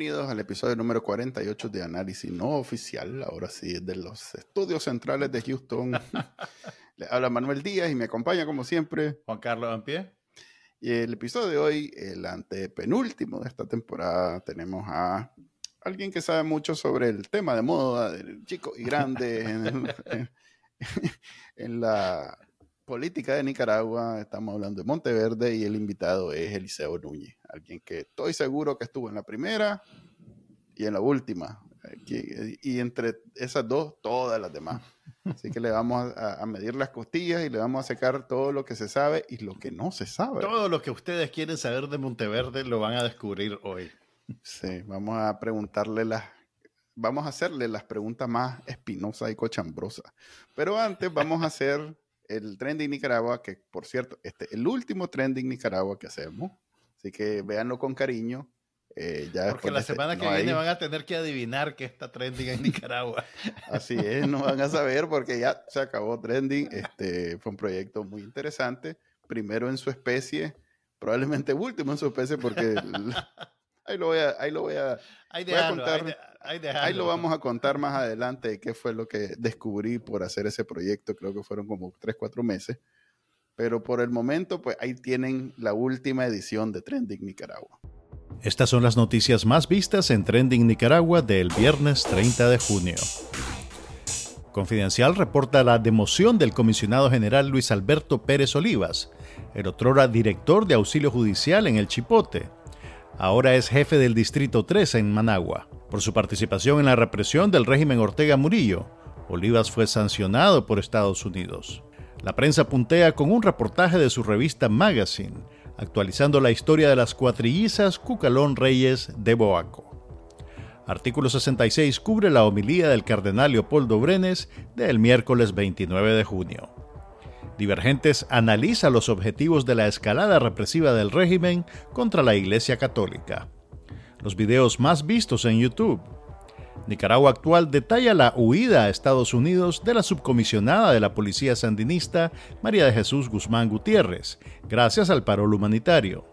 Bienvenidos al episodio número 48 de Análisis No Oficial, ahora sí, de los estudios centrales de Houston. Le habla Manuel Díaz y me acompaña como siempre Juan Carlos Ampie. Y el episodio de hoy, el antepenúltimo de esta temporada, tenemos a alguien que sabe mucho sobre el tema de moda, del chico y grande en, en la política de Nicaragua. Estamos hablando de Monteverde y el invitado es Eliseo Núñez, alguien que estoy seguro que estuvo en la primera y en la última. Y entre esas dos, todas las demás. Así que le vamos a, medir las costillas y le vamos a sacar todo lo que se sabe y lo que no se sabe. Todo lo que ustedes quieren saber de Monteverde lo van a descubrir hoy. Sí, vamos a preguntarle las, vamos a hacerle las preguntas más espinosas y cochambrosas. Pero antes vamos a hacer el trending Nicaragua, que por cierto, este el último trending Nicaragua que hacemos. Así que véanlo con cariño. Eh, ya Porque la este, semana que viene van a tener que adivinar que está trending en Nicaragua. Así es, no van a saber porque ya se acabó trending. Este fue un proyecto muy interesante. Primero en su especie, probablemente último en su especie porque ahí lo voy a, ahí lo voy a, contar. Ahí, lo vamos a contar más adelante qué fue lo que descubrí por hacer ese proyecto. Creo que fueron como 3, 4 meses. Pero por el momento, pues ahí tienen la última edición de Trending Nicaragua. Estas son las noticias más vistas en Trending Nicaragua del viernes 30 de junio. Confidencial reporta la democión del comisionado general Luis Alberto Pérez Olivas, el otrora director de auxilio judicial en el Chipote. Ahora es jefe del Distrito 13 en Managua. Por su participación en la represión del régimen Ortega Murillo, Olivas fue sancionado por Estados Unidos. La prensa puntea con un reportaje de su revista Magazine, actualizando la historia de las cuatrillizas Cucalón Reyes de Boaco. Artículo 66 cubre la homilía del cardenal Leopoldo Brenes del miércoles 29 de junio. Divergentes analiza los objetivos de la escalada represiva del régimen contra la Iglesia Católica los videos más vistos en YouTube. Nicaragua Actual detalla la huida a Estados Unidos de la subcomisionada de la Policía Sandinista María de Jesús Guzmán Gutiérrez, gracias al parol humanitario.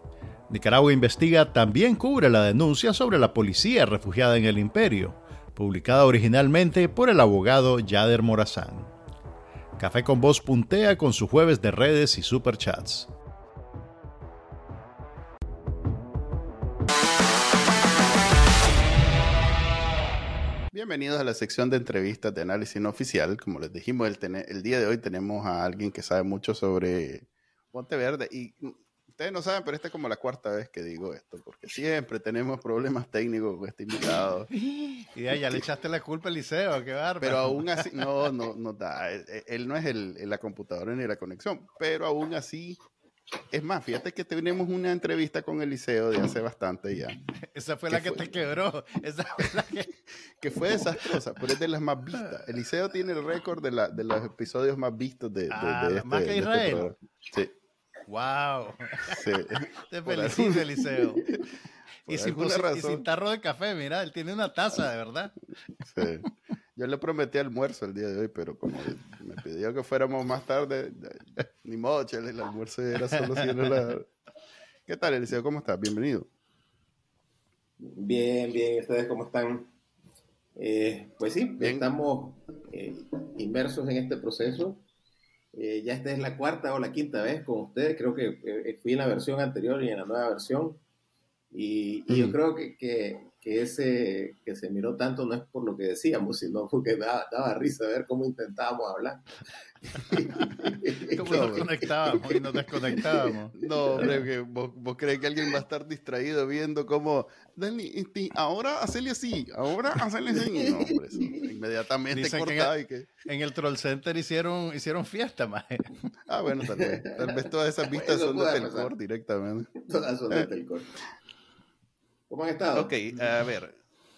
Nicaragua Investiga también cubre la denuncia sobre la policía refugiada en el imperio, publicada originalmente por el abogado Yader Morazán. Café con Voz puntea con su jueves de redes y superchats. Bienvenidos a la sección de entrevistas de análisis no oficial. Como les dijimos, el, día de hoy tenemos a alguien que sabe mucho sobre Monteverde. Y ustedes no saben, pero esta es como la cuarta vez que digo esto, porque siempre tenemos problemas técnicos con este invitado. Y ya, le echaste la culpa al liceo, qué bárbaro. Pero aún así, no, no, no da. Él no es el, la computadora ni la conexión, pero aún así es más, fíjate que tenemos una entrevista con Eliseo de hace bastante ya. Esa fue la que te quebró. Esa fue la que... que fue desastrosa, pero es de las más vistas. Eliseo tiene el récord de, la, de los episodios más vistos de, de, ah, este, más que este Israel. sí. Wow. Sí. Te felicito, Eliseo. Y sin, y sin, tarro de café, mira, él tiene una taza, de verdad. Sí. Yo le prometí almuerzo el día de hoy, pero como me pidió que fuéramos más tarde, ni modo, chale, el almuerzo era solo si la... ¿Qué tal, Eliseo? ¿Cómo estás? Bienvenido. Bien, bien. ¿Ustedes cómo están? Eh, pues sí, estamos eh, inmersos en este proceso. Eh, ya esta es la cuarta o la quinta vez con ustedes. Creo que fui en la versión anterior y en la nueva versión. Y, yo creo que, que, que, ese que se miró tanto no es por lo que decíamos, sino porque daba, daba risa ver cómo intentábamos hablar. ¿Cómo nos conectábamos y nos desconectábamos? No, hombre, que vos, crees que alguien va a estar distraído viendo cómo, Dani, este, ahora hacerle así, ahora hacerle así. No, hombre, inmediatamente cortado. En, y que... en el Troll Center hicieron, hicieron fiesta, más. Ah, bueno, tal vez. Tal vez todas esas vistas son de Telcor directamente. Todas son de Telcor. ¿Cómo han estado? Ok, a ver.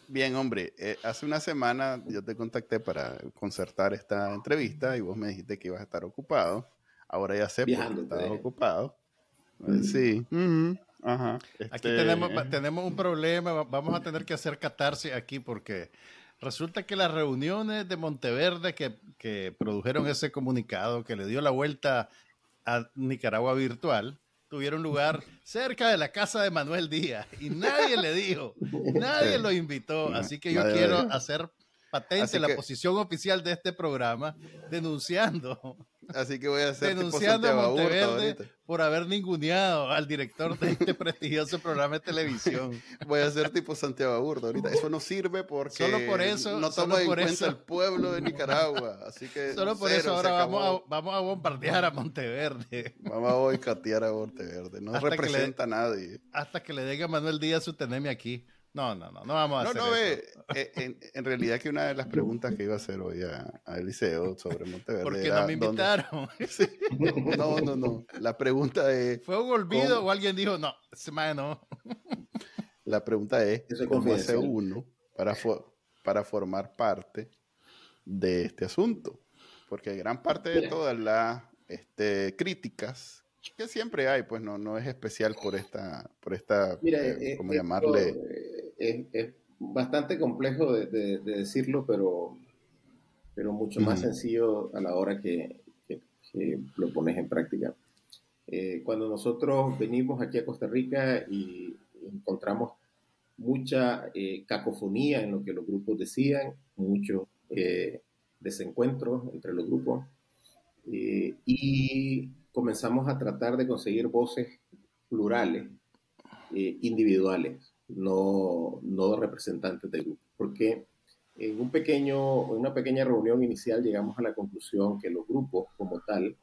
Bien, hombre, eh, hace una semana yo te contacté para concertar esta entrevista y vos me dijiste que ibas a estar ocupado. Ahora ya sé que estás ocupado. Mm. Sí. Ajá. Aquí este, tenemos, tenemos un problema. Vamos a tener que hacer catarse aquí porque resulta que las reuniones de Monteverde que, que produjeron ese comunicado que le dio la vuelta a Nicaragua virtual tuvieron lugar cerca de la casa de Manuel Díaz y nadie le dijo, nadie lo invitó. Así que yo quiero hacer patente la posición oficial de este programa denunciando Así que voy a hacer denunciando a Monteverde por haber ninguneado al director de este prestigioso programa de televisión. Voy a hacer tipo Santiago Aburto ahorita. Eso no sirve porque solo por eso, no toma en cuenta el pueblo de Nicaragua. Así que solo por eso ahora vamos a, vamos a bombardear a Monteverde. Vamos a boicotear a Monteverde. No representa a nadie. Hasta que le diga a Manuel Díaz su tenemia aquí. No, no, no, no vamos a hacer no, eso. Eh, en, realidad que una de las preguntas que iba a hacer hoy a, Eliseo sobre Monteverde ¿Por qué no me invitaron? No, no, no. La pregunta es... ¿Fue un olvido o alguien dijo, no, semana no? La pregunta es, ¿cómo hace uno para, para formar parte de este asunto? Porque gran parte de todas las este, críticas que siempre hay, pues no, no es especial por esta, por esta, Mira, eh, ¿cómo llamarle? es, bastante complejo de, decirlo, pero, pero mucho más sencillo a la hora que, lo pones en práctica. Eh, cuando nosotros venimos aquí a Costa Rica y encontramos mucha eh, cacofonía en lo que los grupos decían, mucho eh, desencuentros entre los grupos, y comenzamos a tratar de conseguir voces plurales, individuales, no, no representantes del grupo, porque en, un pequeño, en una pequeña reunión inicial llegamos a la conclusión que los grupos como tal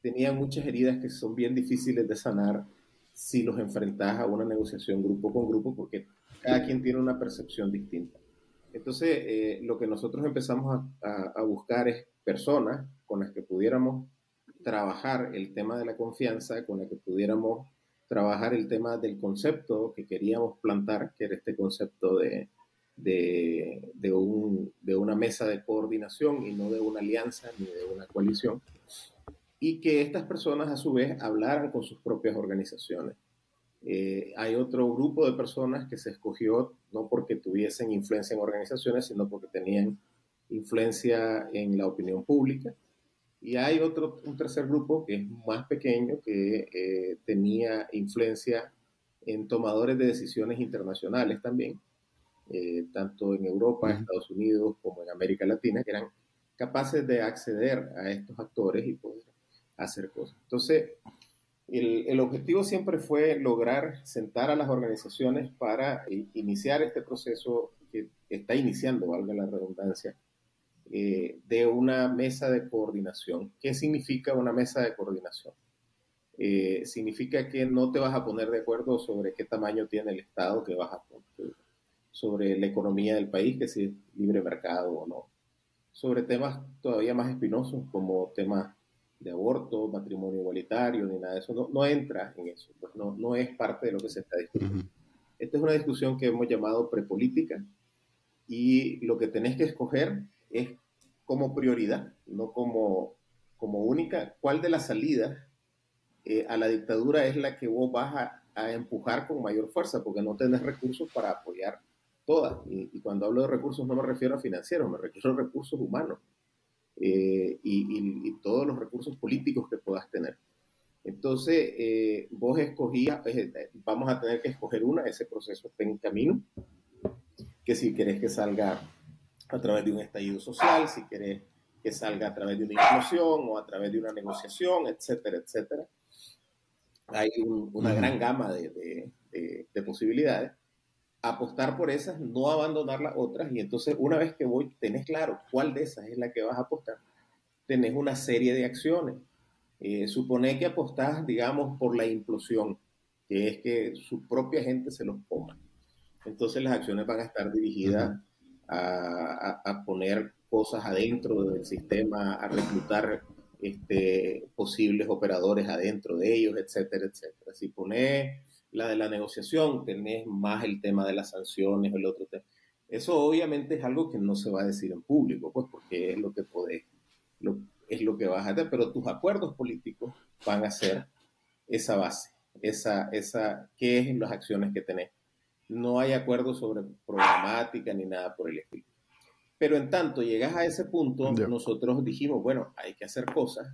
tenían muchas heridas que son bien difíciles de sanar si los enfrentas a una negociación grupo con grupo, porque cada quien tiene una percepción distinta. Entonces, eh, lo que nosotros empezamos a, a, buscar es personas con las que pudiéramos trabajar el tema de la confianza, con las que pudiéramos trabajar el tema del concepto que queríamos plantar, que era este concepto de, de, de, un, de, una mesa de coordinación y no de una alianza ni de una coalición, y que estas personas a su vez hablaran con sus propias organizaciones. Eh, hay otro grupo de personas que se escogió no porque tuviesen influencia en organizaciones, sino porque tenían influencia en la opinión pública y hay otro, un tercer grupo que es más pequeño, que eh, tenía influencia en tomadores de decisiones internacionales también, eh, tanto en Europa, Estados Unidos, como en América Latina, que eran capaces de acceder a estos actores y poder hacer cosas. Entonces, el, el, objetivo siempre fue lograr sentar a las organizaciones para iniciar este proceso que está iniciando, valga la redundancia, eh, de una mesa de coordinación. ¿Qué significa una mesa de coordinación? Eh, significa que no te vas a poner de acuerdo sobre qué tamaño tiene el Estado que vas a poner, sobre la economía del país, que si es libre mercado o no, sobre temas todavía más espinosos como temas de aborto, matrimonio igualitario, ni nada de eso, no, no entra en eso, pues no, no es parte de lo que se está discutiendo. Esta es una discusión que hemos llamado prepolítica y lo que tenés que escoger es como prioridad, no como, como única, cuál de las salidas eh, a la dictadura es la que vos vas a, empujar con mayor fuerza, porque no tenés recursos para apoyar todas. Y, cuando hablo de recursos no me refiero a financieros, me refiero a recursos humanos eh, y, todos los recursos políticos que puedas tener. Entonces, eh, vos escogías, vamos a tener que escoger una, ese proceso está en camino, que si querés que salga a través de un estallido social, si querés que salga a través de una inclusión o a través de una negociación, etcétera, etcétera. Hay una gran gama de, de, posibilidades. Apostar por esas, no abandonar las otras, y entonces una vez que voy, tenés claro cuál de esas es la que vas a apostar, tenés una serie de acciones. Eh, supone que apostás, digamos, por la implosión, que es que su propia gente se los coma. Entonces las acciones van a estar dirigidas a, poner cosas adentro del sistema, a reclutar este, posibles operadores adentro de ellos, etcétera, etcétera. Si pones la de la negociación, tenés más el tema de las sanciones, el otro tema. Eso obviamente es algo que no se va a decir en público, pues porque es lo que podés, es lo que vas a hacer, pero tus acuerdos políticos van a ser esa base, esa, esa, qué es las acciones que tenés no hay acuerdo sobre programática ni nada por el estilo. Pero en tanto llegas a ese punto, nosotros dijimos, bueno, hay que hacer cosas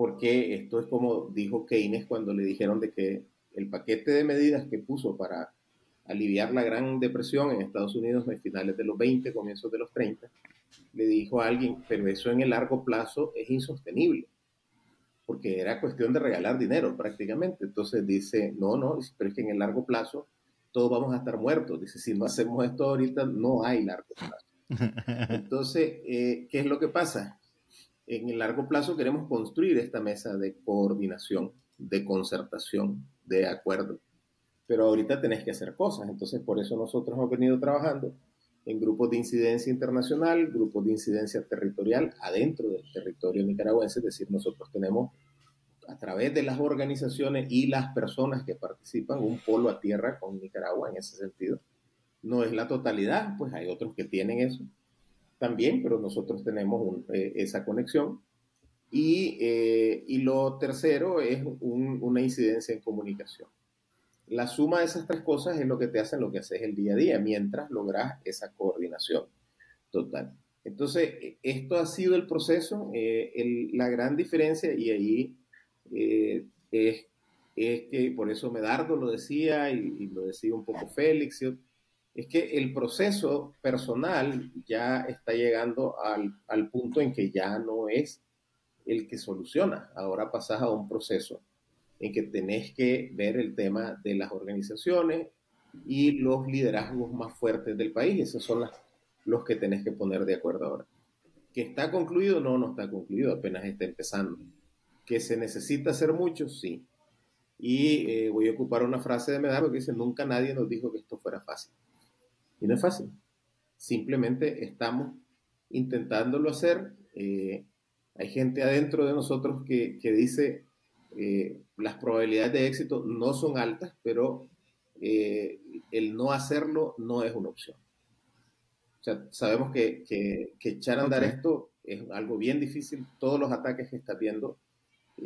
porque esto es como dijo Keynes cuando le dijeron de que el paquete de medidas que puso para aliviar la gran depresión en Estados Unidos en finales de los 20, comienzos de los 30, le dijo a alguien, pero eso en el largo plazo es insostenible, porque era cuestión de regalar dinero prácticamente. Entonces dice, no, no, pero es que en el largo plazo todos vamos a estar muertos. Dice, si no hacemos esto ahorita, no hay largo plazo. Entonces, eh, ¿qué es lo que pasa? En el largo plazo queremos construir esta mesa de coordinación, de concertación, de acuerdo. Pero ahorita tenés que hacer cosas. Entonces, por eso nosotros hemos venido trabajando en grupos de incidencia internacional, grupos de incidencia territorial adentro del territorio nicaragüense. Es decir, nosotros tenemos a través de las organizaciones y las personas que participan un polo a tierra con Nicaragua en ese sentido no es la totalidad, pues hay otros que tienen eso también, pero nosotros tenemos eh, esa conexión. Y, eh, y, lo tercero es una incidencia en comunicación. La suma de esas tres cosas es lo que te hacen lo que haces el día a día, mientras logras esa coordinación total. Entonces, esto ha sido el proceso. Eh, la gran diferencia, y ahí es, es, que por eso Medardo lo decía y, lo decía un poco Félix, es que el proceso personal ya está llegando al, punto en que ya no es el que soluciona. Ahora pasas a un proceso en que tenés que ver el tema de las organizaciones y los liderazgos más fuertes del país. Esos son los que tenés que poner de acuerdo ahora. ¿Que está concluido? No, no está concluido, apenas está empezando. ¿Que se necesita hacer mucho? Sí. Y eh, voy a ocupar una frase de Medardo que dice, nunca nadie nos dijo que esto fuera fácil. Y no es fácil. Simplemente estamos intentándolo hacer. Eh, hay gente adentro de nosotros que, dice eh, las probabilidades de éxito no son altas, pero eh, el no hacerlo no es una opción. O sea, sabemos que, echar a andar esto es algo bien difícil. Todos los ataques que estás viendo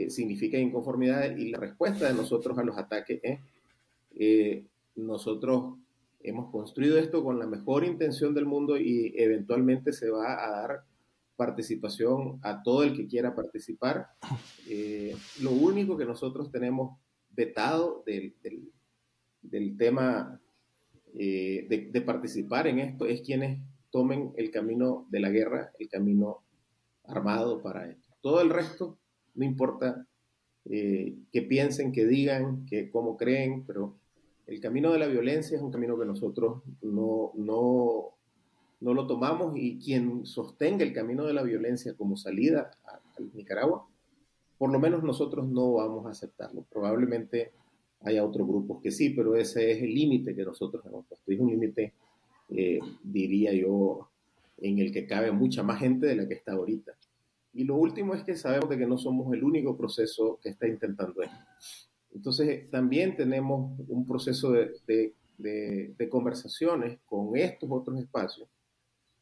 significan inconformidad y la respuesta de nosotros a los ataques es nosotros hemos construido esto con la mejor intención del mundo y eventualmente se va a dar participación a todo el que quiera participar. Eh, lo único que nosotros tenemos vetado del, del, tema eh, de, de, participar en esto es quienes tomen el camino de la guerra, el camino armado para esto. Todo el resto, no importa eh, que piensen, que digan, que cómo creen, pero el camino de la violencia es un camino que nosotros no, no, no lo tomamos y quien sostenga el camino de la violencia como salida a, Nicaragua, por lo menos nosotros no vamos a aceptarlo. Probablemente haya otros grupos que sí, pero ese es el límite que nosotros hemos puesto. Es un límite, eh, diría yo, en el que cabe mucha más gente de la que está ahorita. Y lo último es que sabemos de que no somos el único proceso que está intentando esto. Entonces, también tenemos un proceso de, conversaciones con estos otros espacios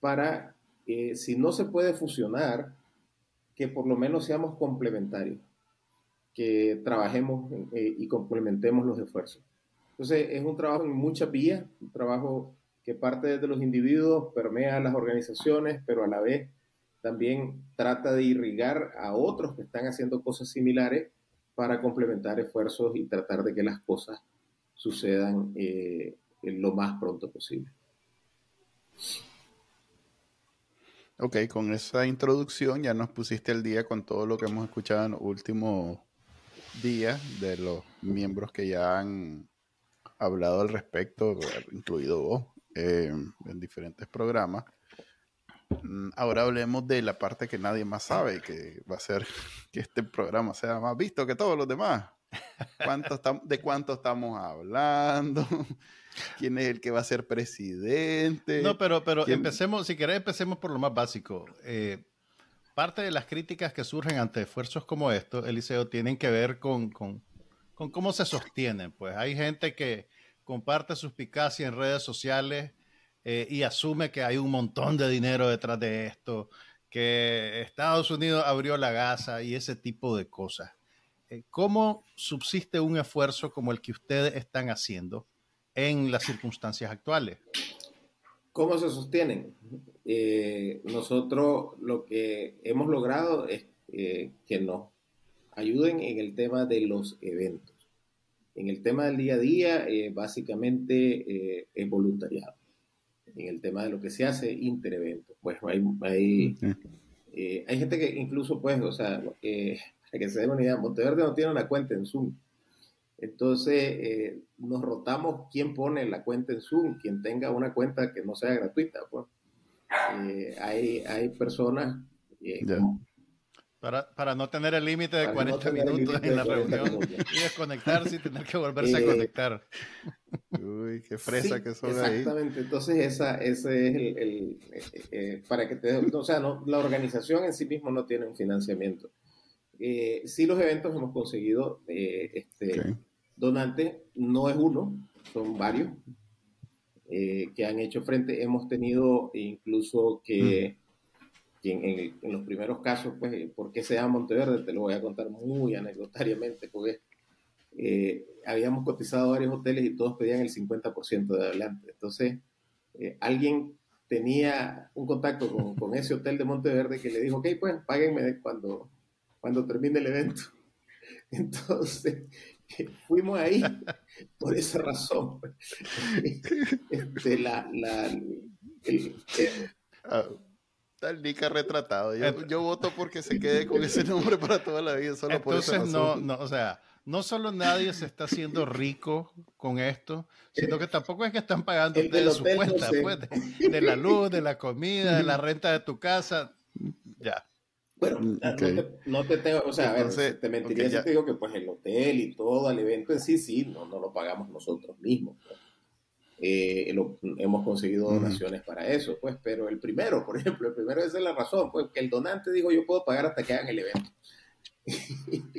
para, eh, si no se puede fusionar, que por lo menos seamos complementarios, que trabajemos eh, y complementemos los esfuerzos. Entonces, es un trabajo en muchas vías, un trabajo que parte desde los individuos, permea a las organizaciones, pero a la vez también trata de irrigar a otros que están haciendo cosas similares para complementar esfuerzos y tratar de que las cosas sucedan eh, lo más pronto posible. Ok, con esa introducción ya nos pusiste el día con todo lo que hemos escuchado en los últimos días de los miembros que ya han hablado al respecto, incluido vos, eh, en diferentes programas. Mm, ahora hablemos de la parte que nadie más sabe, que va a ser que este programa sea más visto que todos los demás. ¿Cuánto ¿De cuánto estamos hablando? ¿Quién es el que va a ser presidente? No, pero, pero empecemos, si querés, empecemos por lo más básico. Eh, parte de las críticas que surgen ante esfuerzos como estos, Eliseo, tienen que ver con, con, con cómo se sostienen. Pues hay gente que comparte sus suspicacia en redes sociales eh, y asume que hay un montón de dinero detrás de esto, que Estados Unidos abrió la gasa y ese tipo de cosas. Eh, ¿Cómo subsiste un esfuerzo como el que ustedes están haciendo en las circunstancias actuales? ¿Cómo se sostienen? Eh, nosotros lo que hemos logrado es que nos ayuden en el tema de los eventos. En el tema del día a día, eh, básicamente eh, es voluntariado. En el tema de lo que se hace interevento. Pues hay, hay, eh, hay gente que incluso, pues, o sea, para que se den una idea, Monteverde no tiene una cuenta en Zoom. Entonces, nos rotamos quién pone la cuenta en Zoom, quien tenga una cuenta que no sea gratuita. Pues. hay, hay personas para, para no tener el límite de 40 minutos en la reunión y desconectarse y tener que volverse a eh, conectar. Uy, qué fresa que son ahí. Exactamente, entonces esa, ese es el, el eh, eh, para que te, o sea, no, la organización en sí mismo no tiene un financiamiento. Eh, sí los eventos hemos conseguido este, donantes, no es uno, son varios que han hecho frente. Hemos tenido incluso que... Mm en, los primeros casos, pues, ¿por qué se llama Monteverde? Te lo voy a contar muy anecdotariamente, porque eh, habíamos cotizado varios hoteles y todos pedían el 50% de adelante. Entonces, eh, alguien tenía un contacto con, con, ese hotel de Monteverde que le dijo, ok, pues páguenme cuando, cuando termine el evento. Entonces, fuimos ahí por esa razón. Este, la, la, el, ah, el Nica retratado. Yo, voto porque se quede con ese nombre para toda la vida. Solo Entonces, por no, no, o sea, no solo nadie se está haciendo rico con esto, sino que tampoco es que están pagando de su cuenta, pues, de, la luz, de la comida, de la renta de tu casa. Ya. Bueno, mm, no, te, tengo, o sea, a ver, te mentiría si te digo que pues el hotel y todo el evento en sí, sí, no, no lo pagamos nosotros mismos. Pues. Eh, hemos conseguido donaciones para eso, pues, pero el primero, por ejemplo, el primero esa es la razón, pues, que el donante dijo, yo puedo pagar hasta que hagan el evento.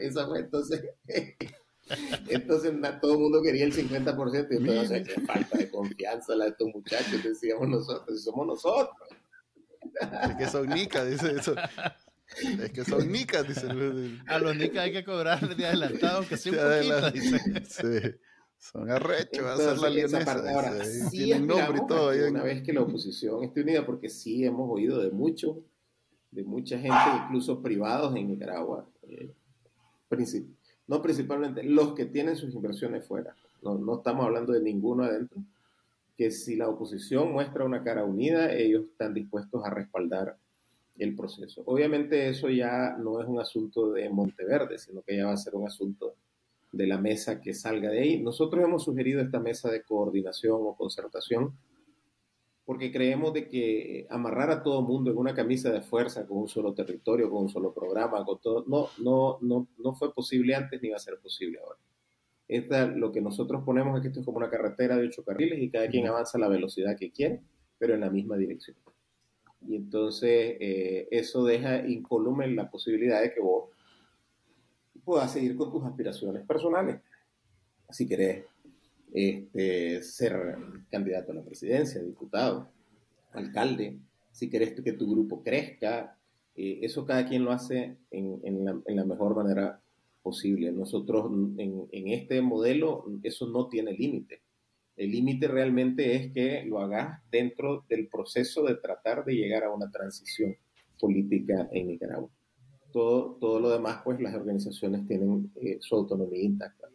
esa, fue entonces, entonces todo el mundo quería el 50% y entonces, qué falta de confianza la de estos muchachos, decíamos nosotros, somos nosotros. Es que son nicas, dice eso. Es que son nicas, dice. A los nicas hay que cobrarle de adelantado, aunque sea un poquito, dice. Sí. Son arrechos, va a ser la lionesa. Ahora, sí nombre y todo. Una vez que la oposición esté unida, porque sí hemos oído de mucho, de mucha gente, incluso privados en Nicaragua, eh, no principalmente los que tienen sus inversiones fuera, no, no estamos hablando de ninguno adentro, que si la oposición muestra una cara unida, ellos están dispuestos a respaldar el proceso. Obviamente eso ya no es un asunto de Monteverde, sino que ya va a ser un asunto de la mesa que salga de ahí. Nosotros hemos sugerido esta mesa de coordinación o concertación porque creemos de que amarrar a todo mundo en una camisa de fuerza con un solo territorio, con un solo programa, con todo, no, no, no, no fue posible antes ni va a ser posible ahora. Esta, lo que nosotros ponemos es que esto es como una carretera de ocho carriles y cada quien avanza a la velocidad que quiere, pero en la misma dirección. Y entonces eh, eso deja incólume la posibilidad de que vos puedas seguir con tus aspiraciones personales. Si querés este, ser candidato a la presidencia, diputado, alcalde, si querés que tu grupo crezca, eh, eso cada quien lo hace en, la, mejor manera posible. Nosotros en, en este modelo eso no tiene límite. El límite realmente es que lo hagas dentro del proceso de tratar de llegar a una transición política en Nicaragua todo, todo lo demás, pues las organizaciones tienen eh, su autonomía intacta.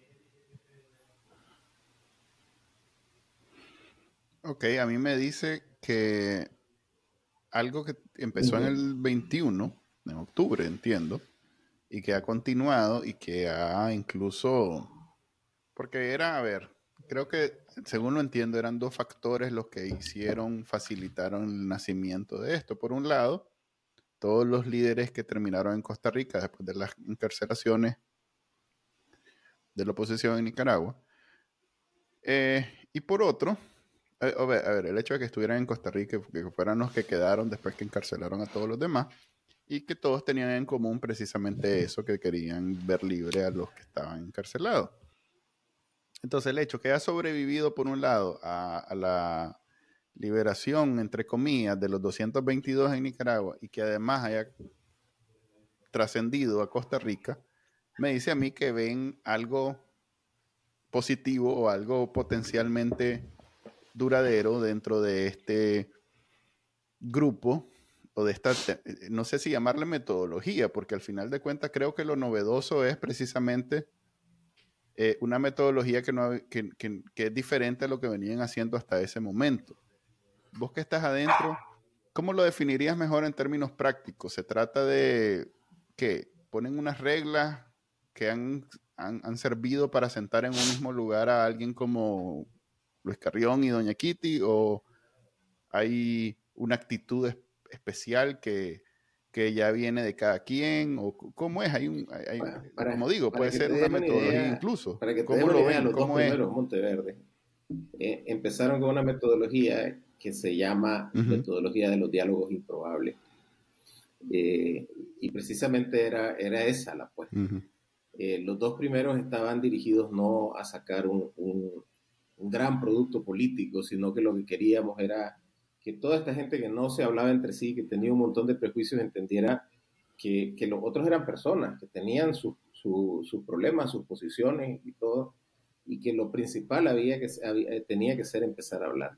Ok, a mí me dice que algo que empezó en el 21, en octubre, entiendo, y que ha continuado y que ha incluso, porque era, a ver, creo que según lo entiendo, eran dos factores los que hicieron, facilitaron el nacimiento de esto. Por un lado, todos los líderes que terminaron en Costa Rica después de las encarcelaciones de la oposición en Nicaragua. Eh, y por otro, a ver, el hecho de que estuvieran en Costa Rica, que fueran los que quedaron después que encarcelaron a todos los demás, y que todos tenían en común precisamente eso, que querían ver libre a los que estaban encarcelados. Entonces el hecho que ha sobrevivido por un lado a la liberación, entre comillas, de los 222 en Nicaragua y que además haya trascendido a Costa Rica, me dice a mí que ven algo positivo o algo potencialmente duradero dentro de este grupo o de esta, no sé si llamarle metodología, porque al final de cuentas creo que lo novedoso es precisamente eh, una metodología que, no, que, es diferente a lo que venían haciendo hasta ese momento. Vos que estás adentro, ¿cómo lo definirías mejor en términos prácticos? ¿Se trata de que ponen unas reglas que han, han, servido para sentar en un mismo lugar a alguien como Luis Carrión y Doña Kitty? ¿O hay una actitud especial que, que ya viene de cada quien? ¿O cómo es? Hay un, como digo, puede ser una metodología incluso. Para que te ¿Cómo lo ven? los dos primeros Monteverde eh, empezaron con una metodología que se llama metodología de los diálogos improbables. Eh, y precisamente era, era esa la apuesta. Eh, los dos primeros estaban dirigidos no a sacar un, un, gran producto político, sino que lo que queríamos era que toda esta gente que no se hablaba entre sí, que tenía un montón de prejuicios, entendiera que, que los otros eran personas, que tenían sus problemas, sus posiciones y todo, y que lo principal había que, tenía que ser empezar a hablar.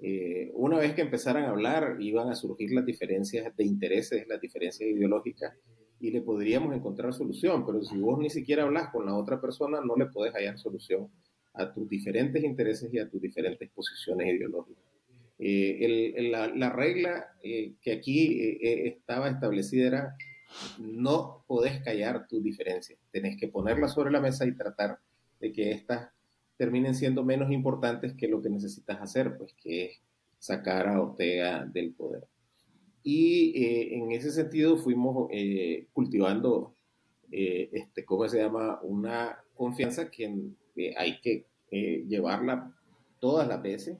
Eh, una vez que empezaran a hablar, iban a surgir las diferencias de intereses, las diferencias ideológicas, y le podríamos encontrar solución, pero si vos ni siquiera hablas con la otra persona, no le podés hallar solución a tus diferentes intereses y a tus diferentes posiciones ideológicas. Eh, la, regla eh, que aquí estaba establecida era no podés callar tus diferencias, tenés que ponerlas sobre la mesa y tratar de que éstas terminen siendo menos importantes que lo que necesitas hacer, pues que es sacar a Ortega del poder. Y eh, en ese sentido fuimos eh, cultivando, eh, este, ¿cómo se llama? Una confianza que, hay que llevarla todas las veces.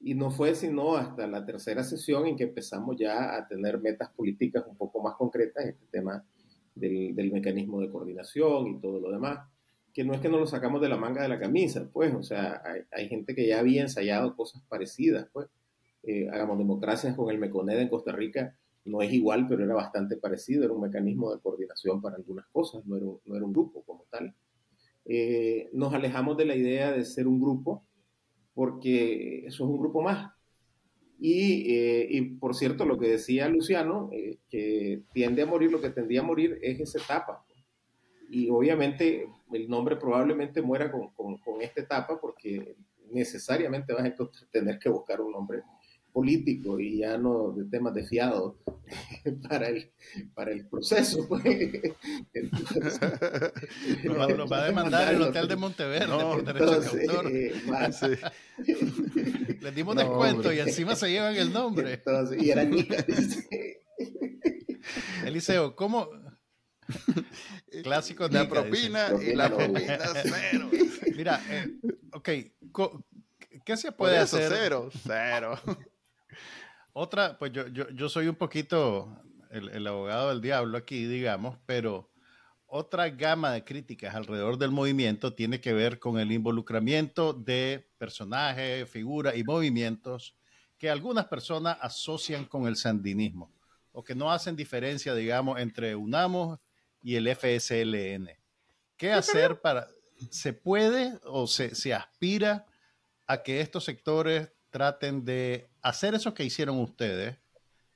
Y no fue sino hasta la tercera sesión en que empezamos ya a tener metas políticas un poco más concretas, este tema del, del mecanismo de coordinación y todo lo demás que no es que nos lo sacamos de la manga de la camisa, pues, o sea, hay, gente que ya había ensayado cosas parecidas, pues. Eh, hagamos democracias con el MECONED en Costa Rica, no es igual, pero era bastante parecido, era un mecanismo de coordinación para algunas cosas, no era un, no era un grupo como tal. Eh, nos alejamos de la idea de ser un grupo, porque eso es un grupo más. Y, eh, y por cierto, lo que decía Luciano, que tiende a morir, lo que tendía a morir es esa etapa y obviamente el nombre probablemente muera con, con, esta etapa porque necesariamente vas a tener que buscar un nombre político y ya no de temas de fiado para el, para el proceso. Pues. nos va a demandar el hotel de Monteverde por derechos de autor. Les dimos descuento y encima se llevan el nombre. Entonces, y era Eliseo, ¿cómo, Clásico de la propina y la propina cero. Mira, eh, ok, ¿qué se puede hacer? Cero, cero. Otra, pues yo, yo, yo soy un poquito el, el, abogado del diablo aquí, digamos, pero otra gama de críticas alrededor del movimiento tiene que ver con el involucramiento de personajes, figuras y movimientos que algunas personas asocian con el sandinismo o que no hacen diferencia, digamos, entre UNAMOS y el FSLN. ¿Qué hacer para... ¿Se puede o se, se aspira a que estos sectores traten de hacer eso que hicieron ustedes,